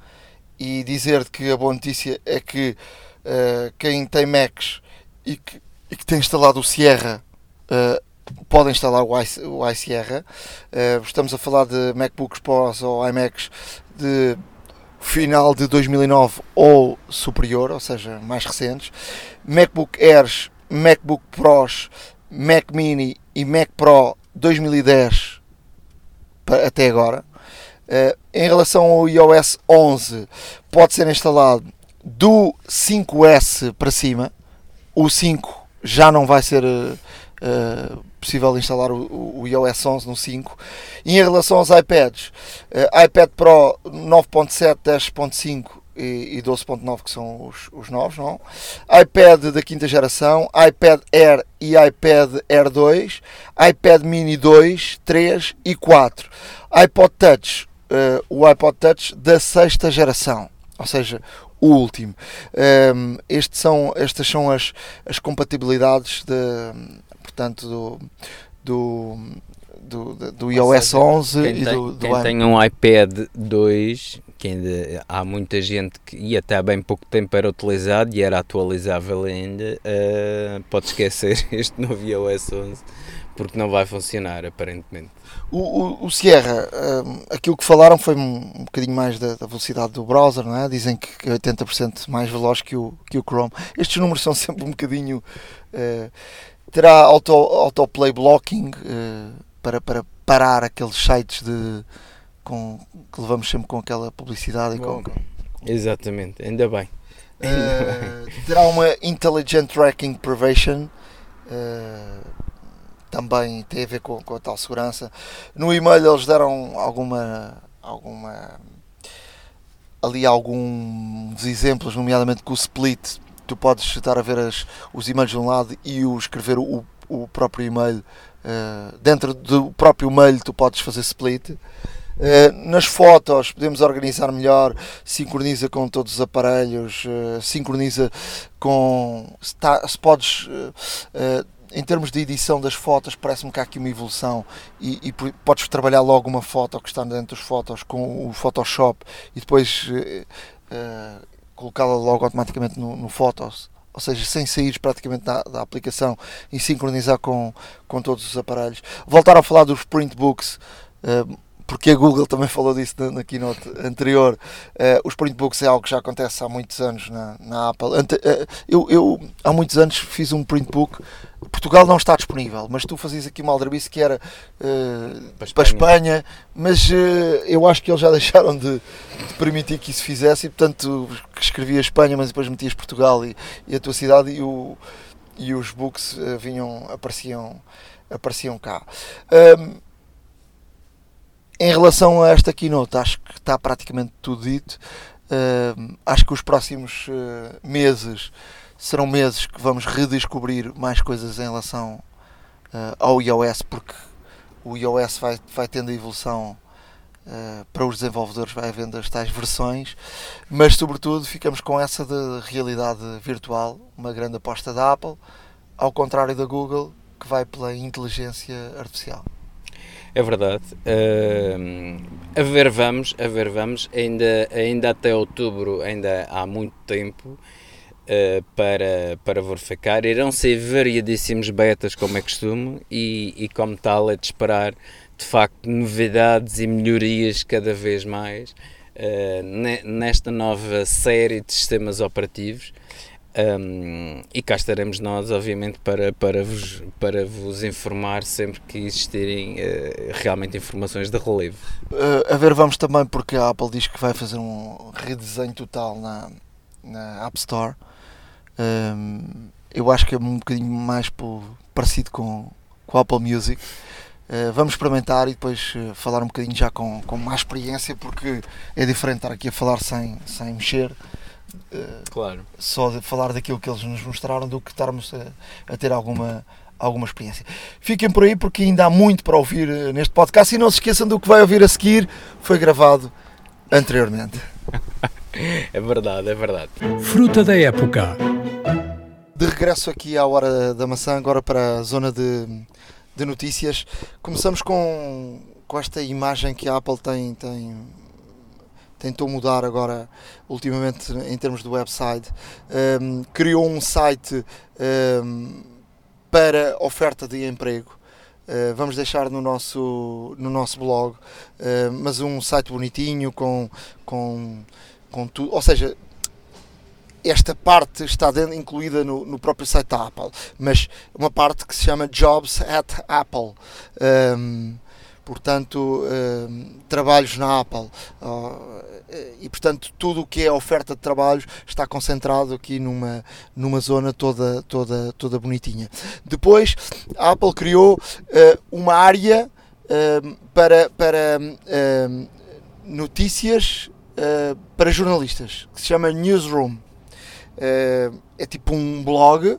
e dizer que a boa notícia é que uh, quem tem Macs e que, e que tem instalado o Sierra uh, pode instalar o iSierra. Uh, estamos a falar de MacBooks Pros ou iMacs de final de 2009 ou superior, ou seja, mais recentes. MacBook Airs, MacBook Pros, Mac Mini e Mac Pro 2010 até agora. Uh, em relação ao iOS 11, pode ser instalado do 5S para cima. O 5 já não vai ser uh, possível instalar o, o, iOS 11 no 5. E em relação aos iPads, uh, iPad Pro 9.7, 10.5 e, e 12.9 que são os, os novos, não? iPad da quinta geração, iPad Air e iPad Air 2, iPad Mini 2, 3 e 4, iPod Touch uh, o iPod Touch da sexta geração, ou seja, o último. Um, estes são, estas são as, as compatibilidades de, portanto, do, do, do, do iOS seja, 11 e tem, do, do Quem tem um iPad 2, que ainda há muita gente que e até há bem pouco tempo era utilizado e era atualizável ainda, uh, pode esquecer este novo iOS 11 porque não vai funcionar aparentemente. O, o, o Sierra, um, aquilo que falaram foi um, um bocadinho mais da, da, velocidade do browser, não é? Dizem que é 80% mais veloz que o, que o Chrome. Estes números são sempre um bocadinho. Uh, terá auto, autoplay blocking uh, para, para parar aqueles sites de, com, que levamos sempre com aquela publicidade. Bom, com, com... Exatamente, ainda bem. Uh, terá uma Intelligent Tracking Prevention. Uh, também tem a ver com, com a tal segurança. No e-mail eles deram alguma, alguma ali alguns exemplos, nomeadamente com o split, tu podes estar a ver as, os e-mails de um lado e o escrever o, o próprio e-mail uh, dentro do próprio e-mail tu podes fazer split. Uh, nas fotos podemos organizar melhor, sincroniza com todos os aparelhos, uh, sincroniza com se, tá, se podes em termos de edição das fotos, parece-me que há aqui uma evolução e, e, podes trabalhar logo uma foto que está dentro das fotos com o Photoshop e depois uh, colocá-la logo automaticamente no, no Photos, ou seja, sem sair praticamente da, da, aplicação e sincronizar com, com todos os aparelhos. Voltar a falar dos printbooks. Uh, porque a Google também falou disso na, na keynote anterior. Uh, os printbooks é algo que já acontece há muitos anos na, na Apple. Ante, uh, eu, eu, há muitos anos fiz um printbook. Portugal não está disponível, mas tu fazias aqui uma aldrabice que era uh, para, Espanha. para, Espanha. mas eu acho que eles já deixaram de, de, permitir que isso fizesse e portanto escrevia Espanha, mas depois metias Portugal e, e a tua cidade e, o, e os books vinham, apareciam, apareciam cá. Em relação a esta keynote, acho que está praticamente tudo dito. Uh, acho que os próximos uh, meses serão meses que vamos redescobrir mais coisas em relação uh, ao iOS, porque o iOS vai, vai tendo a evolução para os desenvolvedores, vai havendo as tais versões, mas sobretudo ficamos com essa de realidade virtual, uma grande aposta da Apple, ao contrário da Google, que vai pela inteligência artificial. É verdade. Uh, a ver vamos, a ver vamos. Ainda, ainda até outubro, ainda há muito tempo uh, para, para verificar. Irão ser variadíssimos betas, como é costume, e, e como tal é de esperar, de facto, novidades e melhorias cada vez mais uh, nesta nova série de sistemas operativos. Um, e cá estaremos nós, obviamente, para, para, vos, para vos informar sempre que existirem uh, realmente informações de relevo. Uh, a ver, vamos também, porque a Apple diz que vai fazer um redesenho total na, na App Store. Um, eu acho que é um bocadinho mais parecido com, com a Apple Music. Uh, vamos experimentar e depois falar um bocadinho já com, com mais experiência, porque é diferente estar aqui a falar sem, sem mexer claro. só de falar daquilo que eles nos mostraram do que estarmos a, a, ter alguma, alguma experiência. Fiquem por aí porque ainda há muito para ouvir eh, neste podcast e não se esqueçam do que vai ouvir a seguir, foi gravado anteriormente. É verdade, é verdade. Fruta da época. De regresso aqui à Hora da Maçã, agora para a zona de, de notícias. Começamos com, com esta imagem que a Apple tem, tem tentou mudar agora ultimamente em termos do website. Um, criou um site um, para oferta de emprego. Uh, vamos deixar no nosso, no nosso blog, uh, mas um site bonitinho com, com, com tudo, ou seja, esta parte está dentro, incluída no, no, próprio site da Apple, mas uma parte que se chama Jobs at Apple. Um, portanto, um, trabalhos na Apple. Uh, e portanto tudo o que é oferta de trabalhos está concentrado aqui numa, numa zona toda, toda, toda bonitinha. Depois a Apple criou uh, uma área uh, para, para uh, notícias para jornalistas que se chama Newsroom. é tipo um blog eh,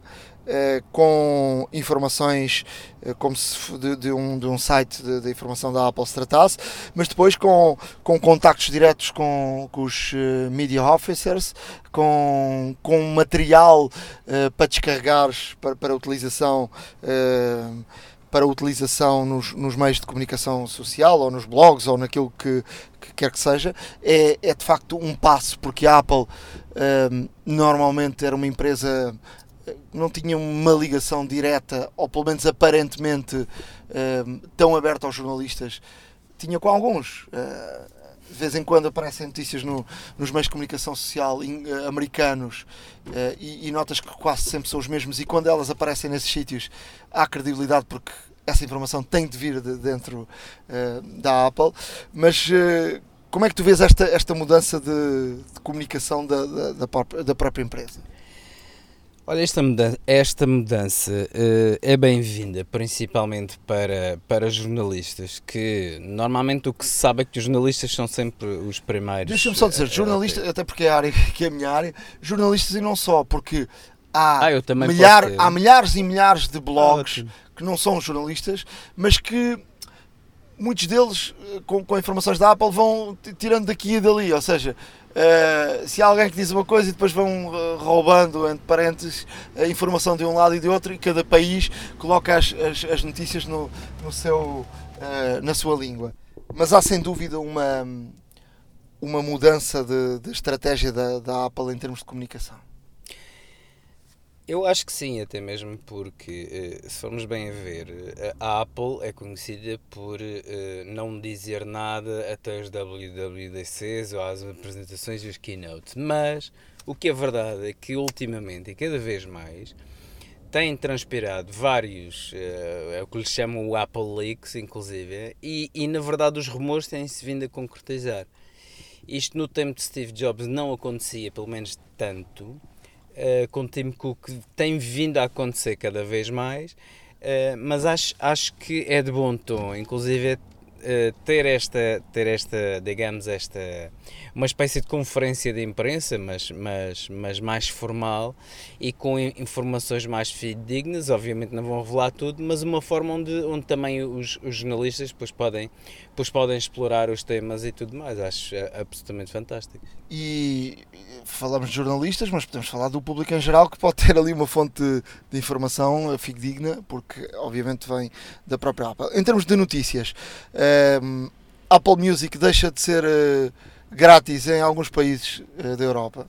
com informações eh, como se de, de, um, de um site de, de, informação da Apple se tratasse, mas depois com, com contactos diretos com, com os uh, media officers, com, com material uh, para descarregares para, para utilização uh, para utilização nos, nos, meios de comunicação social ou nos blogs ou naquilo que, que quer que seja, é, é de facto um passo, porque a Apple normalmente era uma empresa não tinha uma ligação direta, ou pelo menos aparentemente uh, tão aberta aos jornalistas. Tinha com alguns. Uh, de vez em quando aparecem notícias no, nos meios de comunicação social uh, americanos e, e, notas que quase sempre são os mesmos. E quando elas aparecem nesses sítios, há credibilidade porque essa informação tem de vir de dentro da Apple. Mas como é que tu vês esta, esta mudança de, de comunicação da, da, da própria empresa? Olha, esta mudança, esta mudança uh, é bem-vinda, principalmente para, para jornalistas, que normalmente o que se sabe é que os jornalistas são sempre os primeiros. Deixa-me só dizer, jornalistas, até porque é a área que é a minha área, jornalistas e não só, porque há, ah, milhar, há milhares e milhares de blogs ah, que não são jornalistas, mas que muitos deles, eh, com, com informações da Apple, vão tirando daqui e dali, ou seja, Uh, se há alguém que diz uma coisa e depois vão uh, roubando, entre parênteses, a informação de um lado e de outro, e cada país coloca as, as, as notícias no, no seu, uh, na sua língua. Mas há sem dúvida uma, uma mudança de, de estratégia da, da Apple em termos de comunicação. Eu acho que sim, até mesmo porque, eh, se formos bem a ver, eh, a Apple é conhecida por eh, não dizer nada até os WWDCs ou às apresentações e os keynote. Mas o que é verdade é que ultimamente e cada vez mais têm transpirado vários, é o que lhes chamam o Apple Leaks, inclusive, e, e na verdade os rumores têm-se vindo a concretizar. Isto no tempo de Steve Jobs não acontecia, pelo menos tanto, uh, com Tim Cook tem vindo a acontecer cada vez mais, uh, mas acho, acho que é de bom tom, inclusive uh, ter esta, ter esta, digamos, esta uma espécie de conferência de imprensa, mas, mas, mas mais formal e com informações mais fidedignas, obviamente não vão revelar tudo, mas uma forma onde, onde também os, os jornalistas depois podem, depois podem explorar os temas e tudo mais. Acho absolutamente fantástico. E falamos de jornalistas, mas podemos falar do público em geral que pode ter ali uma fonte de informação fidedigna, porque obviamente vem da própria Apple. Em termos de notícias, ehm, Apple Music deixa de ser uh, grátis em alguns países uh, da Europa.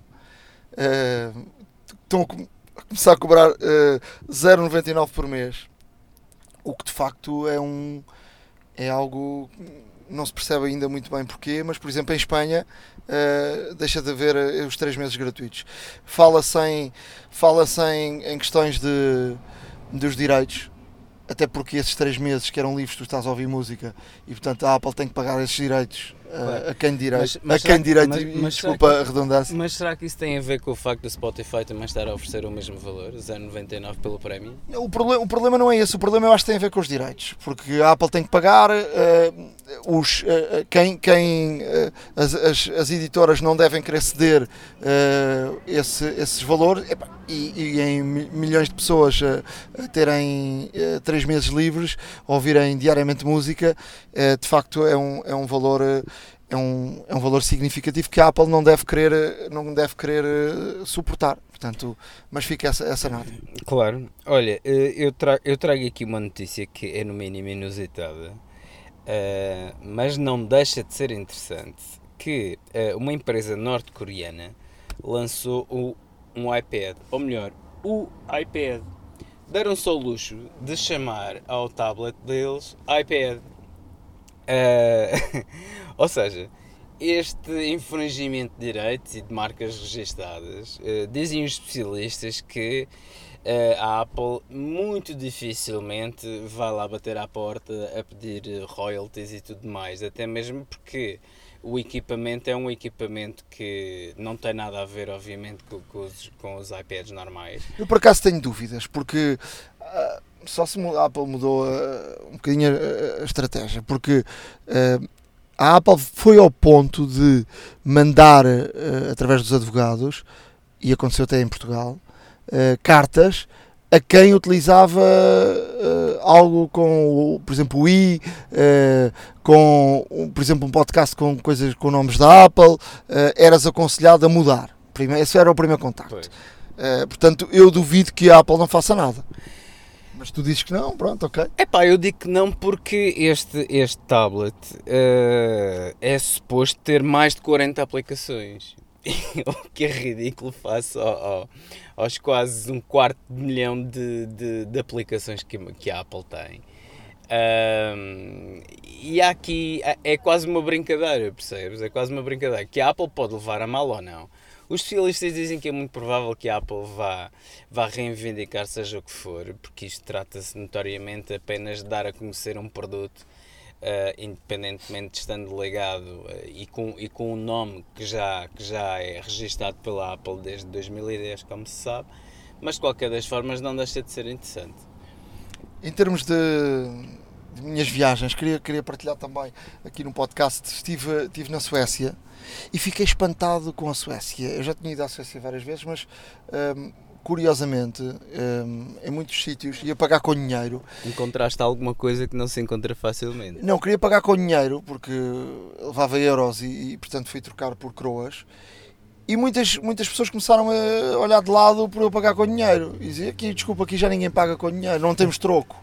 Uh, estão a começar a cobrar uh, eh, 0,99 por mês. O que de facto é um é algo não se percebe ainda muito bem porquê, mas por exemplo em Espanha uh, deixa de haver os 3 meses gratuitos. Fala-se em, fala em, em questões de, dos direitos, até porque esses 3 meses que eram livres tu estás a ouvir música e portanto a Apple tem que pagar esses direitos a quem direito, mas, mas a quem direito mas, mas desculpa que, a redundância. Mas será que isso tem a ver com o facto do Spotify também estar a oferecer o mesmo valor, 0,99 pelo prémio? O problema, o problema não é esse, o problema eu acho que tem a ver com os direitos, porque a Apple tem que pagar, uh, os, quem, quem as, as, as, editoras não devem querer ceder esse, esses valores e, e, em milhões de pessoas a, terem três meses livres, ouvirem diariamente música, de facto é um, é um valor é um, é um valor significativo que a Apple não deve querer, não deve querer suportar. Portanto, mas fica essa, essa nota. Claro. Olha, eu trago, eu trago aqui uma notícia que é no mínimo inusitada, uh, mas não deixa de ser interessante, que uh, uma empresa norte-coreana lançou o, um iPad, ou melhor, o iPad. Deram-se ao luxo de chamar ao tablet deles iPad. Uh, Ou seja, este infringimento de direitos e de marcas registadas, uh, dizem os especialistas que uh, a Apple muito dificilmente vai lá bater à porta a pedir royalties e tudo mais, até mesmo porque o equipamento é um equipamento que não tem nada a ver, obviamente, com, com, os, com os iPads normais. Eu por acaso tenho dúvidas, porque uh, só se a Apple mudou uh, um bocadinho a, a estratégia, porque uh, a Apple foi ao ponto de mandar, através dos advogados, e aconteceu até em Portugal, cartas a quem utilizava uh, algo com, por exemplo, o i, com, por exemplo, um podcast com coisas com nomes da Apple, eras aconselhado a mudar. Primeiro, esse era o primeiro contacto. portanto, eu duvido que a Apple não faça nada. Mas tu dizes que não, pronto, ok. É pá, eu digo que não porque este, este tablet uh, é suposto ter mais de 40 aplicações. o que é ridículo face ao, ao, aos quase um quarto de milhão de, de, de aplicações que, que a Apple tem. Um, e aqui é, é quase uma brincadeira, percebes? É quase uma brincadeira que a Apple pode levar a mal ou não. Os especialistas dizem que é muito provável que a Apple vá, vá reivindicar seja o que for, porque isto trata-se notoriamente apenas de dar a conhecer um produto, uh, independentemente de estando legado uh, e, com, e com um nome que já, que já é registado pela Apple desde 2010, como se sabe, mas de qualquer das formas não deixa de ser interessante. Em termos de, de minhas viagens, queria, queria partilhar também aqui no podcast, estive, estive na Suécia e fiquei espantado com a Suécia. Eu já tinha ido à Suécia várias vezes, mas um, curiosamente, um, em muitos sítios, ia pagar com dinheiro. Encontraste alguma coisa que não se encontra facilmente? Não, queria pagar com dinheiro, porque levava euros e, e portanto, fui trocar por croas. E muitas, muitas pessoas começaram a olhar de lado por eu pagar com dinheiro. E dizer aqui, desculpa, aqui já ninguém paga com dinheiro, não temos troco.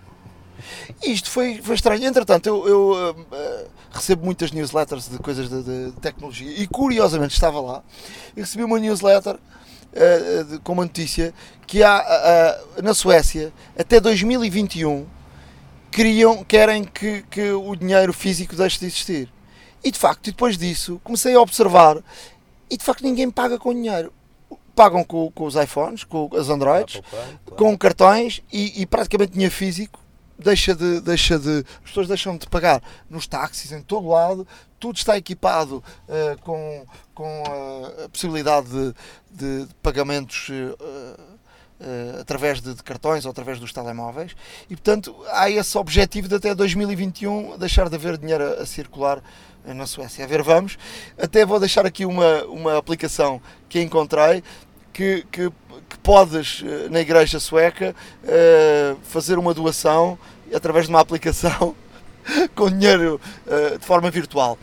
E isto foi, foi estranho. Entretanto, eu, eu uh, recebo muitas newsletters de coisas de, de, tecnologia e curiosamente estava lá e recebi uma newsletter uh, de, com uma notícia que há uh, na Suécia até 2021 queriam, querem que, que o dinheiro físico deixe de existir. E de facto, depois disso, comecei a observar e de facto ninguém paga com dinheiro pagam com, com, os iPhones, com as Androids, claro. com cartões e, e, praticamente dinheiro físico deixa de, deixa de, as pessoas deixam de pagar nos táxis, em todo lado, tudo está equipado uh, com, com a, a possibilidade de, de, de pagamentos uh, uh, através de, de, cartões ou através dos telemóveis e portanto há esse objetivo de até 2021 deixar de haver dinheiro a, a circular na Suécia. A ver, vamos. Até vou deixar aqui uma, uma aplicação que encontrei que, que que podes, eh, na igreja sueca, eh, fazer uma doação através de uma aplicação com dinheiro eh, de forma virtual.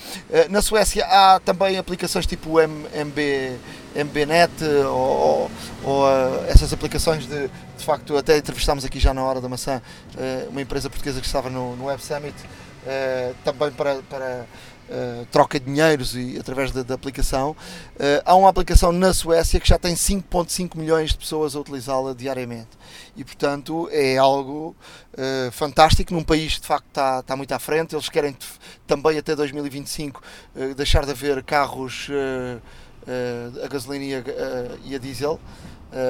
Na Suécia há também aplicações tipo MB, MBNet ou, ou essas aplicações de, de facto, até entrevistámos aqui já na hora da maçã uma empresa portuguesa que estava no, no Web Summit também para, para Uh, troca dinheiros e através da, da aplicação. Uh, há uma aplicação na Suécia que já tem 5.5 milhões de pessoas a utilizá-la diariamente. E portanto é algo uh, fantástico num país de facto está, está muito à frente. Eles querem também até 2025 deixar de haver carros a gasolina e a, e a diesel.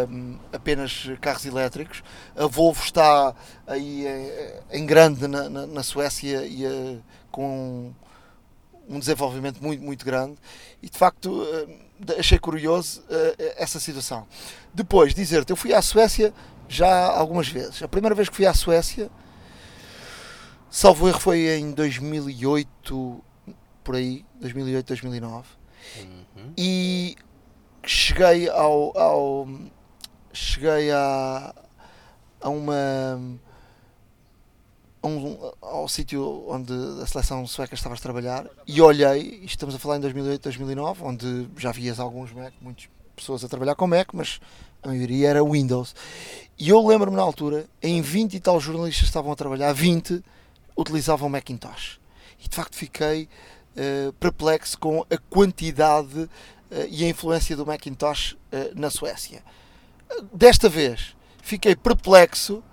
Um, apenas carros elétricos. A Volvo está aí em, grande na, na, na Suécia e com um desenvolvimento muito, muito grande e de facto eh, achei curioso eh, essa situação. Depois, dizer-te, eu fui à Suécia já algumas vezes. A primeira vez que fui à Suécia salvo erro foi em 2008, por aí, 2008, 2009. Uhum. E cheguei ao, ao cheguei a, a uma um, ao sítio onde a seleção sueca estava a trabalhar e olhei, estamos a falar em 2008, 2009, onde já vias alguns Mac, muitas pessoas a trabalhar com Mac, mas a maioria era Windows. E eu lembro-me na altura, em 20 e tal jornalistas estavam a trabalhar, 20 utilizavam Macintosh. E de facto fiquei uh, perplexo com a quantidade uh, e a influência do Macintosh uh, na Suécia. Desta vez fiquei perplexo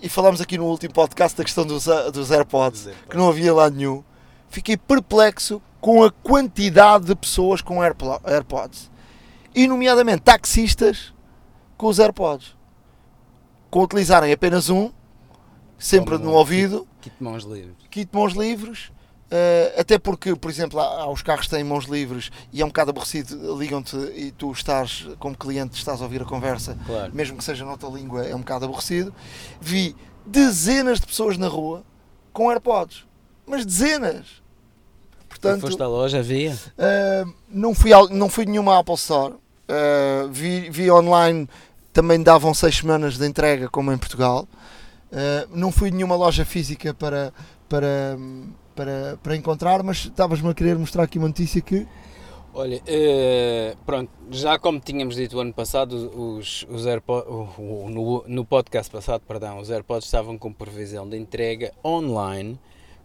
e falámos aqui no último podcast da questão dos, dos AirPods, que não havia lá nenhum. Fiquei perplexo com a quantidade de pessoas com AirPods, e nomeadamente taxistas com os AirPods, com utilizarem apenas um, sempre no ouvido, kit mãos livres, kit mãos livres Uh, até porque, por exemplo, há, há, os carros que têm mãos livres e é um bocado aborrecido, ligam-te e tu estás, como cliente, estás a ouvir a conversa, claro. mesmo que seja noutra língua, é um bocado aborrecido. Vi dezenas de pessoas na rua com AirPods, mas dezenas. Portanto, foste à loja, havia? Uh, não, fui não fui nenhuma Apple Store, uh, vi, vi online, também davam 6 semanas de entrega, como em Portugal. não fui nenhuma loja física para. para para, para encontrar, mas estavas-me a querer mostrar aqui uma notícia que. Olha, uh, pronto, já como tínhamos dito o ano passado, os, os AirPods, no, no podcast passado, perdão, os AirPods estavam com previsão de entrega online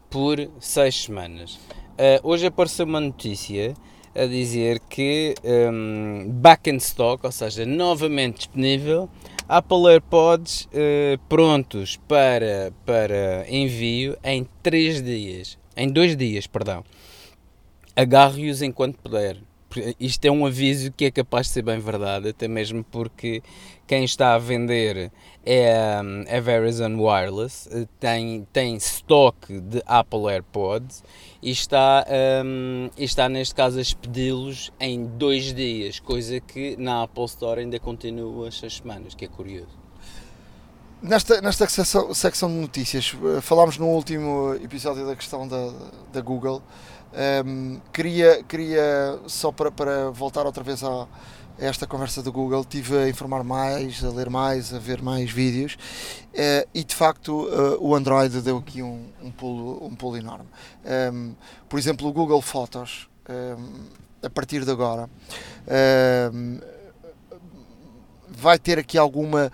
por 6 semanas. Uh, hoje apareceu uma notícia a dizer que um, back in stock, ou seja, novamente disponível, Apple AirPods uh, prontos para, para envio em 3 dias em dois dias, perdão. Agarre-os enquanto puder. Isto é um aviso que é capaz de ser bem verdade, até mesmo porque quem está a vender é hum, a Verizon Wireless, eh, tem, tem stock de Apple AirPods e está, um, e está neste caso a expedi-los em dois dias, coisa que na Apple Store ainda continua estas semanas, que é curioso. Nesta, nesta secção, secção de notícias, eh, falámos no último episódio da questão da, da Google. Um, ehm, queria, queria, só para, para voltar outra vez a, a, esta conversa do Google, tive a informar mais, a ler mais, a ver mais vídeos uh, e de facto uh, o Android deu aqui um, um, pulo, um pulo enorme. Um, ehm, por exemplo, o Google Fotos, ehm, a partir de agora, vai ter aqui alguma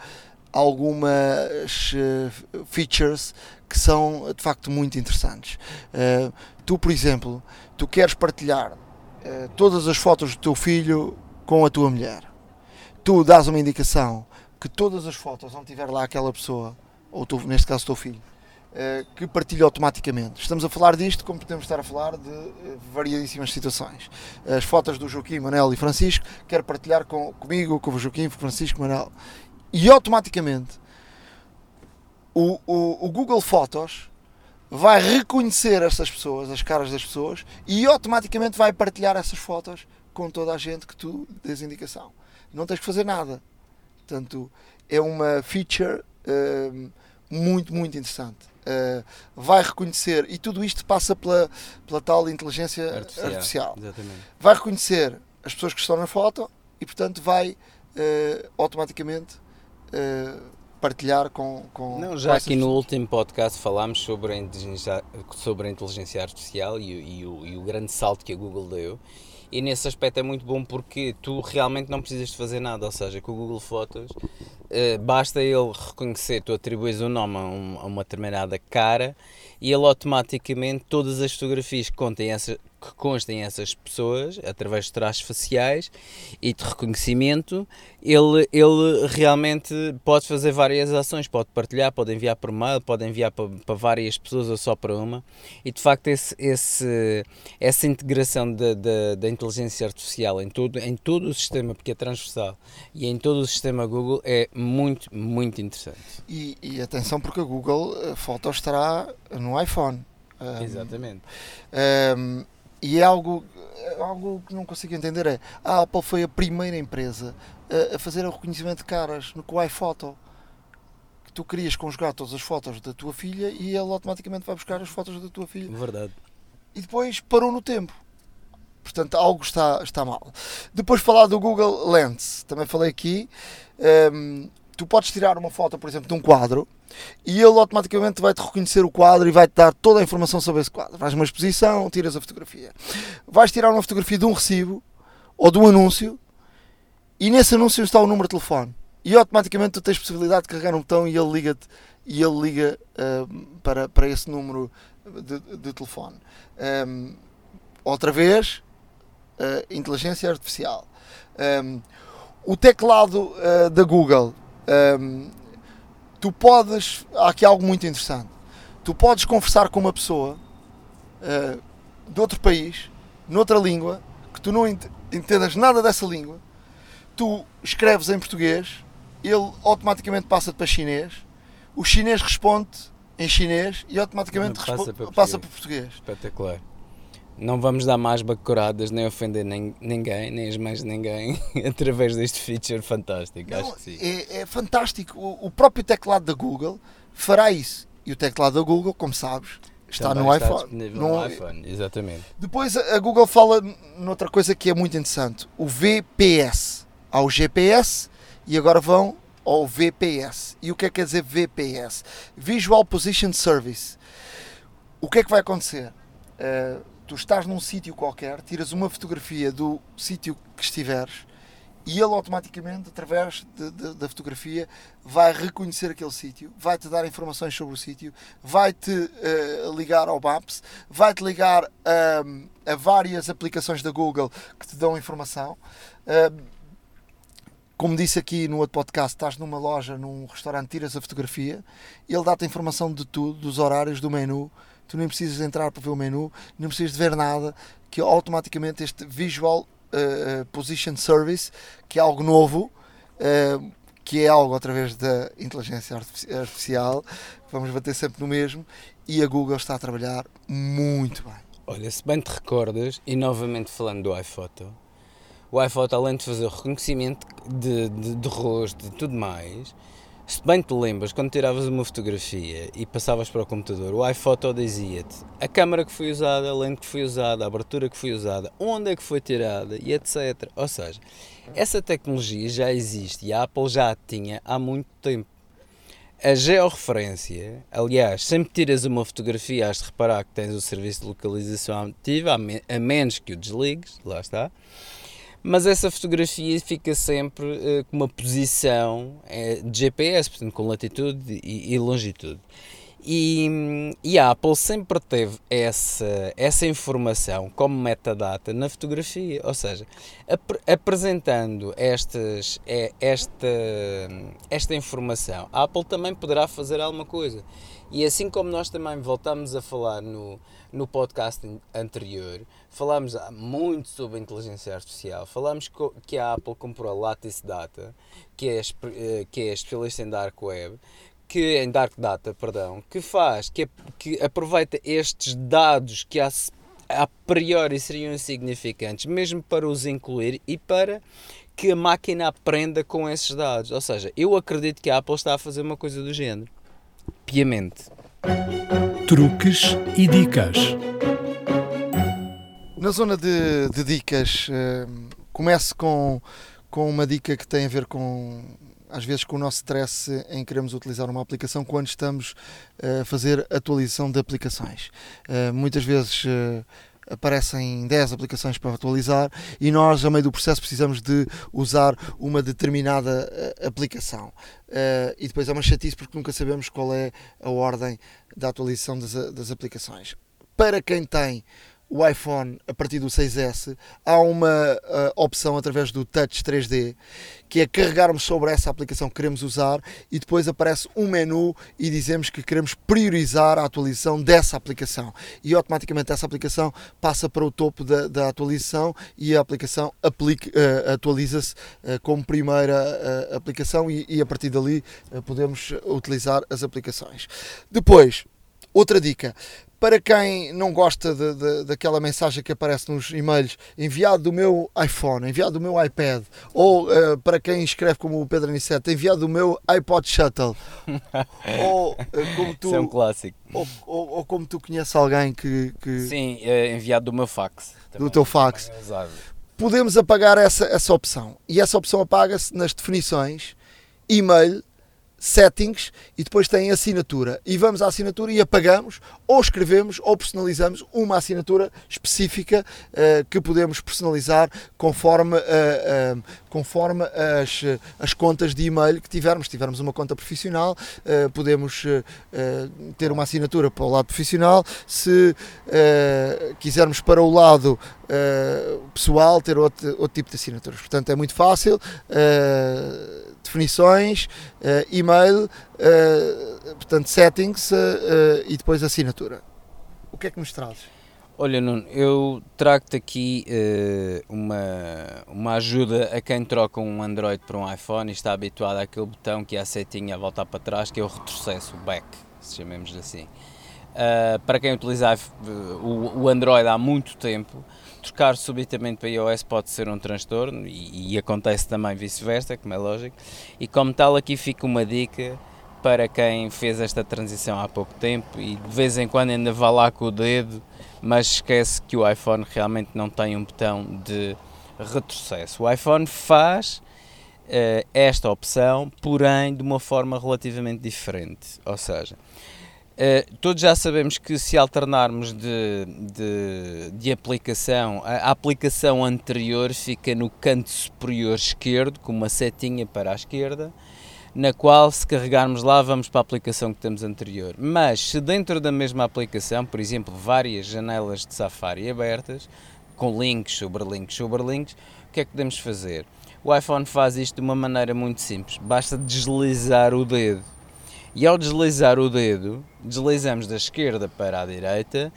algumas uh, features que são de facto muito interessantes. Uh, tu, por exemplo, tu queres partilhar uh, todas as fotos do teu filho com a tua mulher. Tu dás uma indicação que todas as fotos onde tiver lá aquela pessoa, ou tu, neste caso o teu filho, que partilha automaticamente. Estamos a falar disto como podemos estar a falar de variadíssimas situações. As fotos do Joaquim, Manel e Francisco, quero partilhar com, comigo, com o Joaquim, Francisco, Manel e automaticamente o, o, o Google Fotos vai reconhecer essas pessoas, as caras das pessoas, e automaticamente vai partilhar essas fotos com toda a gente que tu dês indicação. Não tens que fazer nada. Portanto, é uma feature uh, muito, muito interessante. Uh, vai reconhecer, e tudo isto passa pela, pela tal inteligência artificial. artificial. Vai reconhecer as pessoas que estão na foto e, portanto, vai uh, automaticamente partilhar com, com Não, já aqui no último podcast falámos sobre a inteligência, sobre a inteligência artificial e, e, o, e o grande salto que a Google deu. E nesse aspecto é muito bom porque tu realmente não precisas de fazer nada, ou seja, com o Google Fotos basta ele reconhecer, tu atribuis o nome a, um, a, uma determinada cara e ele automaticamente todas as fotografias que contem essa, que constem essas pessoas através de traços faciais e de reconhecimento, ele, ele realmente pode fazer várias ações, pode partilhar, pode enviar por mail, pode enviar para, para várias pessoas ou só para uma. E de facto esse, esse, essa integração da inteligência artificial em todo, em todo o sistema, porque é transversal, e em todo o sistema Google é muito, muito interessante. E, e atenção porque a Google eh, Fotos estará no iPhone. Um, Exatamente. Um, e é algo, é algo que não consigo entender é a Apple foi a primeira empresa a, a fazer o reconhecimento de caras no com o iPhoto. tu querias conjugar todas as fotos da tua filha e ele automaticamente vai buscar as fotos da tua filha Verdade. e depois parou no tempo. Portanto, algo está, está mal. Depois falar do Google Lens, também falei aqui. Hum, tu podes tirar uma foto, por exemplo, de um quadro e ele automaticamente vai-te reconhecer o quadro e vai-te dar toda a informação sobre esse quadro. Vais uma exposição, tiras a fotografia. Vais tirar uma fotografia de um recibo ou de um anúncio e nesse anúncio está o número de telefone. E automaticamente tu tens possibilidade de carregar um botão e ele liga-te e ele liga hum, para, para esse número de, de telefone. Hum, outra vez, uh, inteligência artificial. Um, o teclado uh, da Google, um, tu podes. Há aqui algo muito interessante. Tu podes conversar com uma pessoa uh, de outro país, noutra língua, que tu não ent- entendas nada dessa língua, tu escreves em português, ele automaticamente passa-te para chinês, o chinês responde em chinês e automaticamente Passa para passa português. para português. Espetacular. Não vamos dar mais bacuradas, nem ofender nem, ninguém, nem as mães de ninguém, através deste feature fantástico. Não, Acho que sim. É, é fantástico. O, o próprio teclado da Google fará isso. E o teclado da Google, como sabes, está Também no está iPhone. Não- no iPhone, exatamente. Depois a Google fala noutra coisa que é muito interessante: o VPS. Há o GPS e agora vão ao VPS. E o que é que quer dizer VPS? Visual Position Service. O que é que vai acontecer? Uh, tu estás num sítio qualquer, tiras uma fotografia do sítio que estiveres e ele automaticamente, através de- de- da fotografia, vai reconhecer aquele sítio, vai-te dar informações sobre o sítio, vai-te eh, ligar ao Maps, vai-te ligar ahm, a várias aplicações da Google que te dão informação. Ahm, como disse aqui no outro podcast, estás numa loja, num restaurante, tiras a fotografia, ele dá-te informação de tudo, dos horários, do menu. Tu nem precisas entrar para ver o menu, não precisas de ver nada, que automaticamente este Visual eh, Position Service, que é algo novo, eh, que é algo através da inteligência artifici- artificial, vamos bater sempre no mesmo, e a Google está a trabalhar muito bem. Olha, se bem te recordas, e novamente falando do iPhoto, o iPhoto, além de fazer o reconhecimento de, de, de rosto e tudo mais, se bem te lembras, quando tiravas uma fotografia e passavas para o computador, o iPhoto dizia-te a câmera que foi usada, a lente que foi usada, a abertura que foi usada, onde é que foi tirada e etc. Ou seja, essa tecnologia já existe e a Apple já a tinha há muito tempo. A georreferência, aliás, sempre tiras uma fotografia, has de reparar que tens o serviço de localização ativo, a menos que o desligues, lá está. Mas essa fotografia fica sempre eh, com uma posição eh, de GPS, portanto com latitude e, e longitude. E, e a Apple sempre teve essa, essa informação como metadata na fotografia, ou seja, ap- apresentando estas, eh, esta, esta informação, a Apple também poderá fazer alguma coisa. E assim como nós também voltámos a falar no, no podcast an- anterior, falámos muito sobre a inteligência artificial, falámos que a Apple comprou a Lattice Data, que é, eh, que é especialista em Dark Web, que em Dark Data, perdão, que faz, que, que aproveita estes dados que a, a priori seriam insignificantes, mesmo para os incluir e para que a máquina aprenda com esses dados. Ou seja, eu acredito que a Apple está a fazer uma coisa do género. Piamente. Truques e dicas. Na zona de, de dicas, eh, começo com, com uma dica que tem a ver com, às vezes, com o nosso stress em queremos utilizar uma aplicação quando estamos eh, a fazer atualização de aplicações. Eh, muitas vezes aparecem 10 aplicações para atualizar e nós, a meio do processo, precisamos de usar uma determinada eh, aplicação. Eh, e depois é uma chatice porque nunca sabemos qual é a ordem da atualização das, das aplicações. Para quem tem o iPhone a partir do 6S, há uma ah, opção através do Touch 3D que é carregarmos sobre essa aplicação que queremos usar e depois aparece um menu e dizemos que queremos priorizar a atualização dessa aplicação e automaticamente essa aplicação passa para o topo da, da atualização e a aplicação aplica- ah, atualiza-se ah, como primeira aplicação e, e a partir dali podemos utilizar as aplicações. Depois, outra dica. Para quem não gosta de, de, daquela mensagem que aparece nos e-mails enviado do meu iPhone, enviado do meu iPad, ou uh, para quem escreve como o Pedro Aniceto, enviado do meu iPod Shuttle, ou uh, como tu. Isso é um clássico. Ou, ou, ou, como tu conheces alguém que. que Sim, é enviado do meu fax. do teu fax. Podemos apagar essa, essa opção. E essa opção apaga-se nas definições, e-mail settings e depois tem assinatura. E vamos à assinatura e apagamos, ou escrevemos, ou personalizamos uma assinatura específica uh, que podemos personalizar conforme, uh, uh, conforme as, as contas de e-mail que tivermos. Se tivermos uma conta profissional, podemos ter uma assinatura para o lado profissional. Se quisermos para o lado pessoal, ter outro, outro tipo de assinaturas. Portanto, é muito fácil definições, uh, e-mail, uh, portanto, settings uh, e depois assinatura. O que é que nos trazes? Olha, Nuno, eu trago-te aqui uma, uma ajuda a quem troca um Android para um iPhone e está habituado àquele botão que é a setinha a voltar para trás, que é o retrocesso, o back, se chamemos assim. para quem utiliza o, o Android há muito tempo, trocar subitamente para iOS pode ser um transtorno e, e acontece também vice-versa, como é lógico. E como tal, aqui fica uma dica para quem fez esta transição há pouco tempo e de vez em quando ainda vá lá com o dedo, mas esquece que o iPhone realmente não tem um botão de retrocesso. O iPhone faz uh, esta opção, porém de uma forma relativamente diferente. Ou seja, Uh, todos já sabemos que se alternarmos de, de, de, aplicação, a aplicação anterior fica no canto superior esquerdo, com uma setinha para a esquerda, na qual se carregarmos lá vamos para a aplicação que temos anterior. Mas se dentro da mesma aplicação, por exemplo, várias janelas de Safari abertas, com links sobre links sobre links, o que é que podemos fazer? O iPhone faz isto de uma maneira muito simples, basta deslizar o dedo e ao deslizar o dedo, deslizamos da esquerda para a direita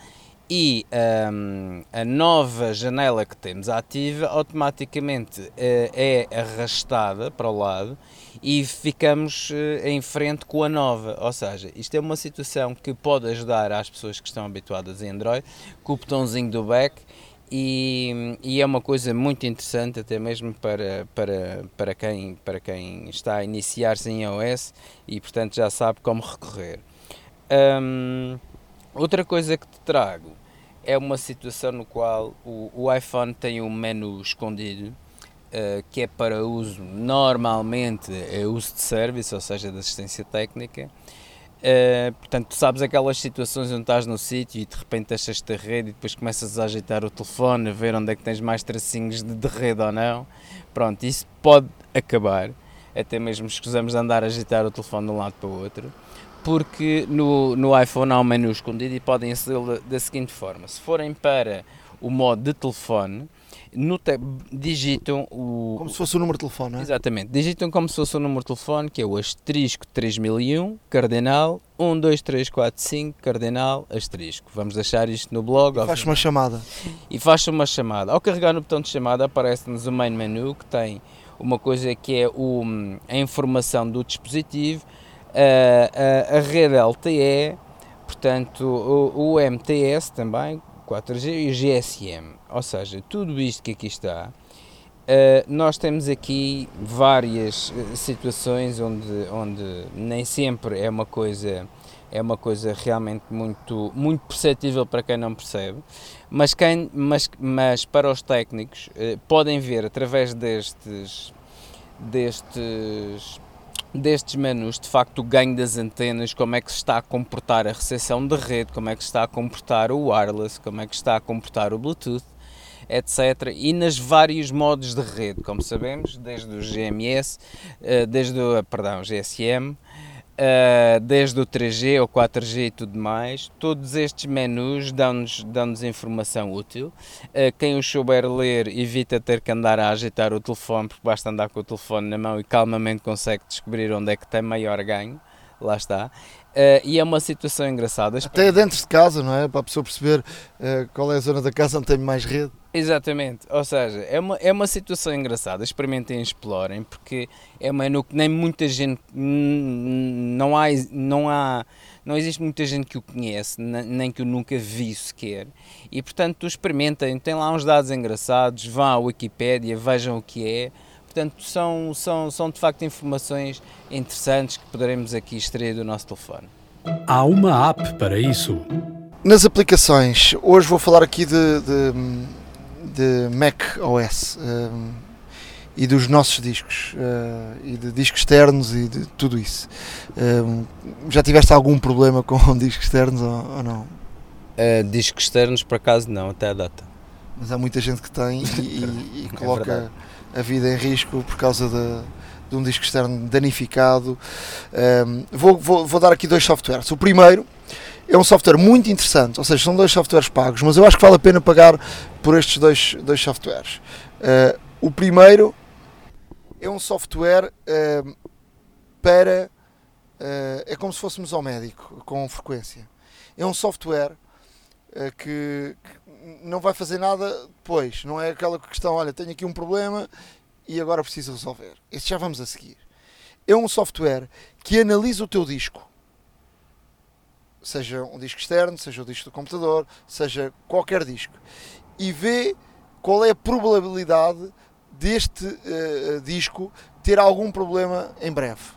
e um, a nova janela que temos ativa automaticamente uh, é arrastada para o lado e ficamos uh, em frente com a nova. Ou seja, isto é uma situação que pode ajudar as pessoas que estão habituadas em Android com o botãozinho do back e, e, é uma coisa muito interessante até mesmo para, para, para, quem, para quem está a iniciar-se em iOS e portanto já sabe como recorrer. Um, outra coisa que te trago é uma situação no qual o, o iPhone tem um menu escondido uh, que é para uso normalmente é uso de serviço, ou seja, de assistência técnica. Uh, portanto, tu sabes aquelas situações onde estás no sítio e de repente achas-te a rede e depois começas a agitar o telefone, a ver onde é que tens mais tracinhos de, de rede ou não. Pronto, isso pode acabar, até mesmo escusamos de andar a agitar o telefone de um lado para o outro, porque no, no iPhone há um menu escondido e podem aceder da seguinte forma: se forem para o modo de telefone, no digitam o. Como se fosse o número de telefone, não é? Exatamente, digitam como se fosse o número de telefone, que é o asterisco 3001, cardinal 12345, cardinal, asterisco. Vamos deixar isto no blog. E faz uma chamada. E faz uma chamada. Ao carregar no botão de chamada, aparece-nos o main menu que tem uma coisa que é o, a informação do dispositivo, a, a, a rede LTE, portanto o, o MTS também, 4G e o GSM. Ou seja, tudo isto que aqui está, uh, nós temos aqui várias eh, situações onde, onde nem sempre é uma coisa é uma coisa realmente muito, muito perceptível para quem não percebe, mas, quem, mas, mas para os técnicos uh, podem ver através destes, destes destes menus, de facto, o ganho das antenas, como é que se está a comportar a recepção de rede, como é que se está a comportar o wireless, como é que se está a comportar o Bluetooth, etc. E nos vários modos de rede, como sabemos, desde o GMS, eh, desde o, perdão, GSM, Uh, desde o 3G ou 4G e tudo mais, todos estes menus dão-nos dão informação útil. Uh, quem os souber ler evita ter que andar a agitar o telefone, porque basta andar com o telefone na mão e calmamente consegue descobrir onde é que tem maior ganho. Lá está. Uh, e é uma situação engraçada. Até dentro de casa, não é? Para a pessoa perceber qual é a zona da casa onde tem mais rede. Exatamente, ou seja, é uma, é uma situação engraçada, experimentem, explorem, porque é uma no que nem muita gente, não há, não há, não existe muita gente que o conhece, nem que o nunca viu sequer, e portanto experimentem, tem lá uns dados engraçados, vão à Wikipédia, vejam o que é, portanto são, são, são de facto informações interessantes que poderemos aqui extrair do nosso telefone. Há uma app para isso. Nas aplicações, hoje vou falar aqui de, de de Mac OS um, e dos nossos discos uh, e de discos externos e de tudo isso. Um, já tiveste algum problema com discos externos ou, ou não? Uh, discos externos, por acaso, não, até a data. Mas há muita gente que tem e, e, e é coloca é a vida em risco por causa de, de um disco externo danificado. Um, vou, vou, vou dar aqui dois softwares. O primeiro é um software muito interessante, ou seja, são dois softwares pagos, mas eu acho que vale a pena pagar por estes dois, dois softwares. Uh, o primeiro é um software uh, para. Uh, é como se fôssemos ao médico com frequência. É um software que, que, não vai fazer nada depois. Não é aquela questão, olha, tenho aqui um problema e agora preciso resolver. Esse já vamos a seguir. É um software que analisa o teu disco seja um disco externo, seja o disco do computador, seja qualquer disco, e vê qual é a probabilidade deste uh, disco ter algum problema em breve.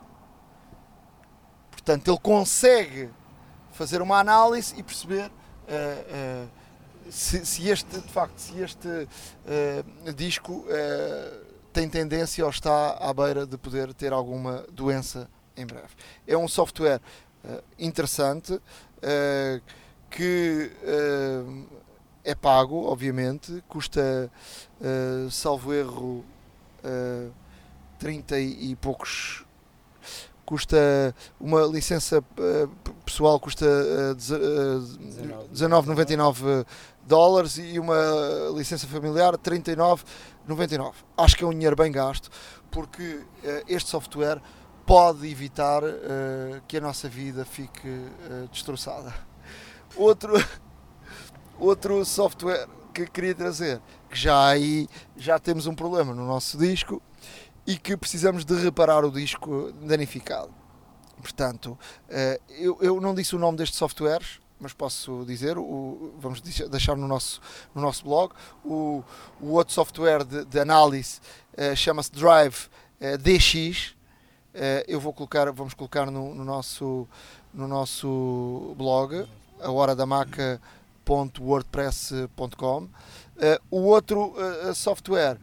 Portanto, ele consegue fazer uma análise e perceber uh, uh, se, se, este, de facto, se este disco tem tendência ou está à beira de poder ter alguma doença em breve. É um software interessante uh, que uh, é pago, obviamente, custa, salvo erro, 30 e poucos custa uma licença pessoal custa 19,99 dólares e uma licença familiar 39,99. Acho que é um dinheiro bem gasto porque este software pode evitar uh, que a nossa vida fique uh, destroçada. Outro, outro software que queria trazer, que já aí já temos um problema no nosso disco e que precisamos de reparar o disco danificado. Portanto, uh, eu, eu não disse o nome destes softwares, mas posso dizer, o, vamos deixar no nosso, no nosso blog, o, o outro software de, de análise chama-se Drive DX, Uh, eu vou colocar, vamos colocar no, no, nosso, no nosso blog, a hora da maca.wordpress.com. Uh, o outro uh, software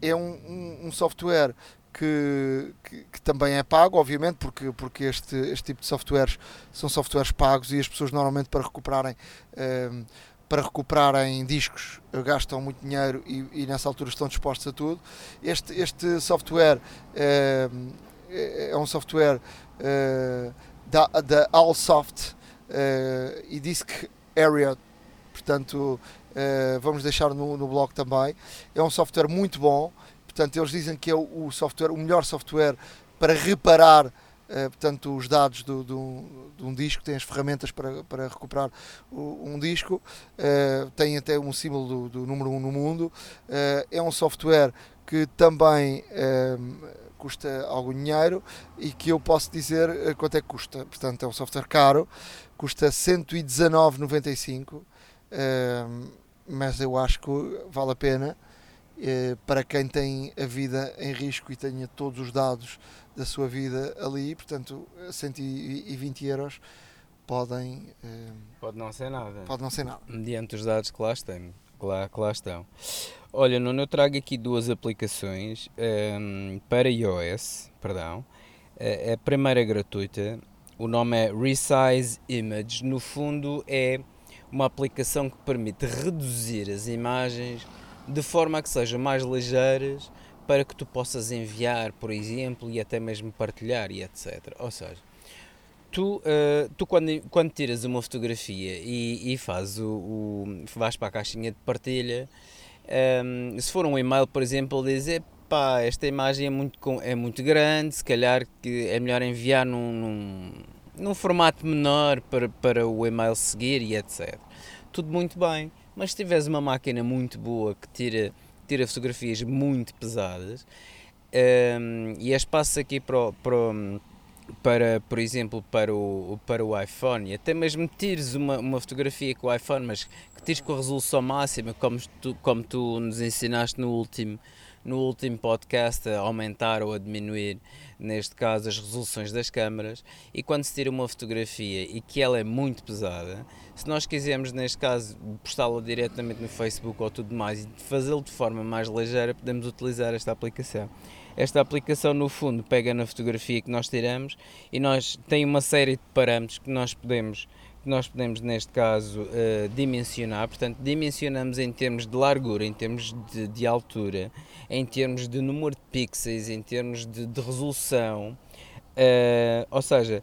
é um, um, um software que, que, que, também é pago, obviamente, porque, porque este, este tipo de softwares são softwares pagos e as pessoas normalmente para recuperarem para recuperarem discos gastam muito dinheiro e, e, nessa altura estão dispostos a tudo. Este, este software é, é um software é, da, da Allsoft é, e Disk Area, portanto vamos deixar no, no blog também. É um software muito bom, portanto eles dizem que é o, o software, o melhor software para reparar portanto, os dados do, do, de um disco, tem as ferramentas para, para recuperar um disco, uh, tem até um símbolo do, do número 1 um no mundo. Uh, é um software que também custa algum dinheiro e que eu posso dizer quanto é que custa. Portanto, é um software caro, custa 119,95, mas eu acho que vale a pena para quem tem a vida em risco e tenha todos os dados da sua vida ali, portanto, 120 euros podem. Eh, pode não ser nada. Pode não ser nada. Mediante os dados que lá, estão, que lá, que lá estão. Olha, Nuno, eu trago aqui duas aplicações um, ehm, para iOS, perdão. A primeira é gratuita, o nome é Resize Image. No fundo, é uma aplicação que permite reduzir as imagens de forma a que sejam mais ligeiras para que tu possas enviar, por exemplo, e até mesmo partilhar e etc. Ou seja, tu, uh, tu quando, quando tiras uma fotografia e, e fazes o, o, vais para a caixinha de partilha, um, ehm, se for um e-mail, por exemplo, dizer pá, esta imagem é muito, é muito grande, se calhar que é melhor enviar num, num, num formato menor para, para o e-mail seguir e etc. Tudo muito bem Mas se tiveres uma máquina muito boa que tira, tira fotografias muito pesadas, um, e é espaço aqui para, para, para, por exemplo, para o, para o iPhone, e até mesmo tires uma, uma fotografia com o iPhone, mas que tires com a resolução máxima, como tu, como tu nos ensinaste no último, no último podcast, a aumentar ou a diminuir, neste caso, as resoluções das câmaras, e quando se tira uma fotografia e que ela é muito pesada, se nós quisermos, neste caso, postá-la diretamente no Facebook ou tudo mais e fazê-lo de forma mais ligeira, podemos utilizar esta aplicação. Esta aplicação, no fundo, pega na fotografia que nós tiramos e nós tem uma série de parâmetros que nós podemos que nós podemos, neste caso, uh, dimensionar. Portanto, dimensionamos em termos de largura, em termos de, de altura, em termos de número de pixels, em termos de, de resolução. Uh, ou seja,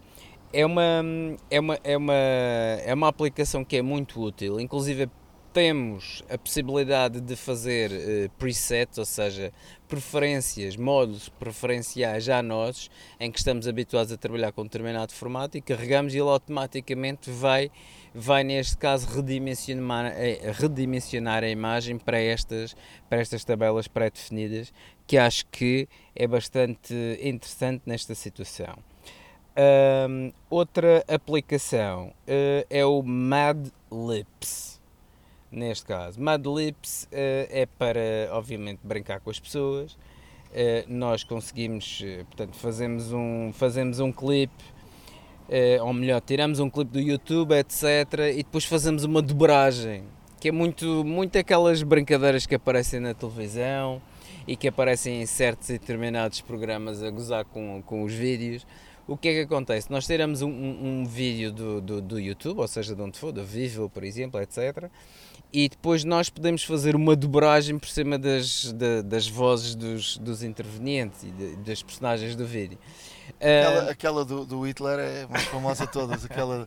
é uma, é, uma, é, uma, é uma aplicação que é muito útil, inclusive temos a possibilidade de fazer uh, presets, ou seja, preferências, modos preferenciais já nossos, em que estamos habituados a trabalhar com determinado formato e carregamos e ele automaticamente vai, vai neste caso, redimensionar, eh, redimensionar a imagem para estas, para estas tabelas pré-definidas, que acho que é bastante interessante nesta situação. Um, outra aplicação uh, é o Mad Lips neste caso. Mad Lips uh, é para, obviamente, brincar com as pessoas. Uh, nós conseguimos, portanto, fazemos um, fazemos um clipe, ou melhor, tiramos um clipe do YouTube, etc. E depois fazemos uma dobragem, que é muito, muito aquelas brincadeiras que aparecem na televisão e que aparecem em certos e determinados programas a gozar com, com os vídeos. O que é que acontece? Nós tiramos um, um, um vídeo do, do, do, YouTube, ou seja, de onde for, da Vivo, por exemplo, etc e depois nós podemos fazer uma dobragem por cima das, de, das vozes dos, dos intervenientes e de, das personagens do vídeo. Aquela, uh, aquela do, do, Hitler é mais famosa de todas, aquela,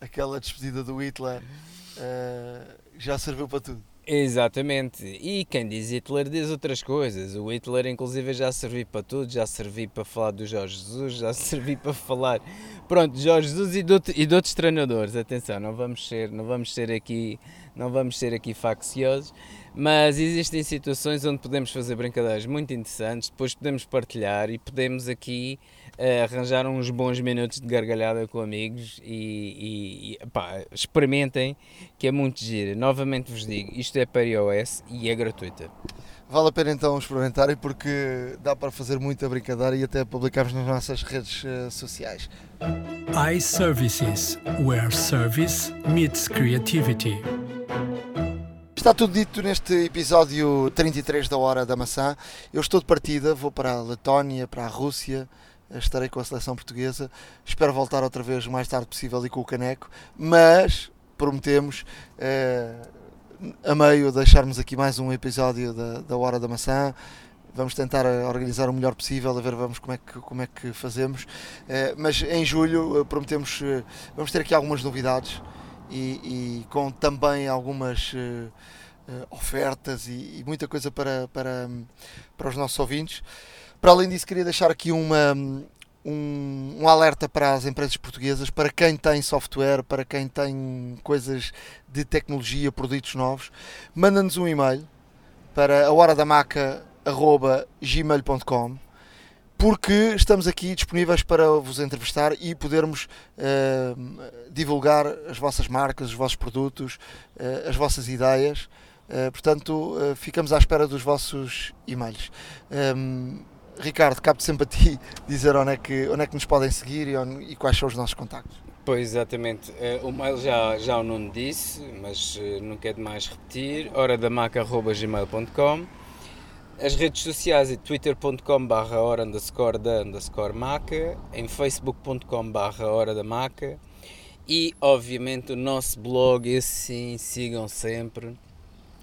aquela despedida do Hitler uh, já serviu para tudo. Exatamente, e quem diz Hitler diz outras coisas. O Hitler, inclusive, já serviu para tudo, já serviu para falar do Jorge Jesus, já serviu para falar, pronto, Jorge Jesus e de, e de outros treinadores. Atenção, não vamos ser, não vamos ser aqui não vamos ser aqui facciosos, mas existem situações onde podemos fazer brincadeiras muito interessantes, depois podemos partilhar e podemos aqui uh, arranjar uns bons minutos de gargalhada com amigos e, e pá, experimentem que é muito giro. Novamente vos digo, isto é para iOS e é gratuita. Vale a pena então experimentarem porque dá para fazer muita brincadeira e até publicamos nas nossas redes uh, sociais. iServices, where service meets creativity. Está tudo dito neste episódio 33 da Hora da Maçã. Eu estou de partida, vou para a Letónia, para a Rússia, estarei com a seleção portuguesa. Espero voltar outra vez o mais tarde possível e com o caneco, mas prometemos eh, a meio deixarmos aqui mais um episódio da, da Hora da Maçã. Vamos tentar organizar o melhor possível, a ver vamos como é que, como é que fazemos. Eh, mas em julho eh, prometemos, eh, vamos ter aqui algumas novidades e, e com também algumas ofertas e, e, muita coisa para, para, para os nossos ouvintes. Para além disso, queria deixar aqui uma, um, um, alerta para as empresas portuguesas, para quem tem software, para quem tem coisas de tecnologia, produtos novos, manda-nos um e-mail para a da porque estamos aqui disponíveis para vos entrevistar e podermos uh, divulgar as vossas marcas, os vossos produtos, uh, as vossas ideias. Uh, portanto, ficamos à espera dos vossos e-mails. Um, Ricardo, cabe sempre a ti dizer onde é que, onde é que nos podem seguir e, onde, e quais são os nossos contactos. Pois, exatamente. o mail já, já o Nuno disse, mas não quero mais repetir. horadamaca.gmail.com as redes sociais é twitter.com barra hora underscore da underscore maca, em facebook.com barra hora da maca e obviamente o nosso blog, esse sim, sigam sempre.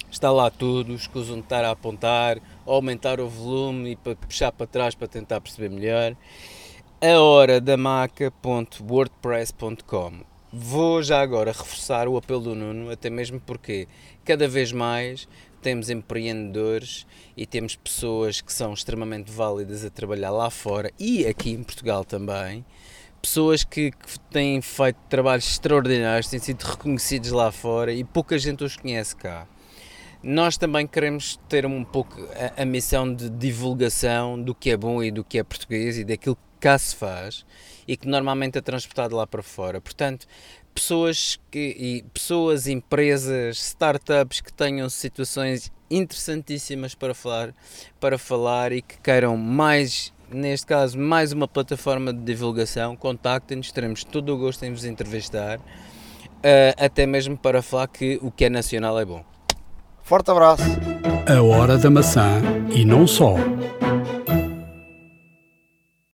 Está lá tudo, escusam de estar a apontar, aumentar o volume e para puxar para trás para tentar perceber melhor. A hora da maca.wordpress.com Vou já agora reforçar o apelo do Nuno, até mesmo porque cada vez mais temos empreendedores e temos pessoas que são extremamente válidas a trabalhar lá fora e aqui em Portugal também, pessoas que, que, têm feito trabalhos extraordinários, têm sido reconhecidos lá fora e pouca gente os conhece cá. Nós também queremos ter um pouco a, a missão de divulgação do que é bom e do que é português e daquilo que cá se faz e que normalmente é transportado lá para fora. Portanto, pessoas que e pessoas, empresas, startups que tenham situações interessantíssimas para falar, para falar e que queiram mais, neste caso, mais uma plataforma de divulgação, contactem-nos, teremos todo o gosto em vos entrevistar, uh, até mesmo para falar que o que é nacional é bom. Forte abraço. A hora da maçã e não só.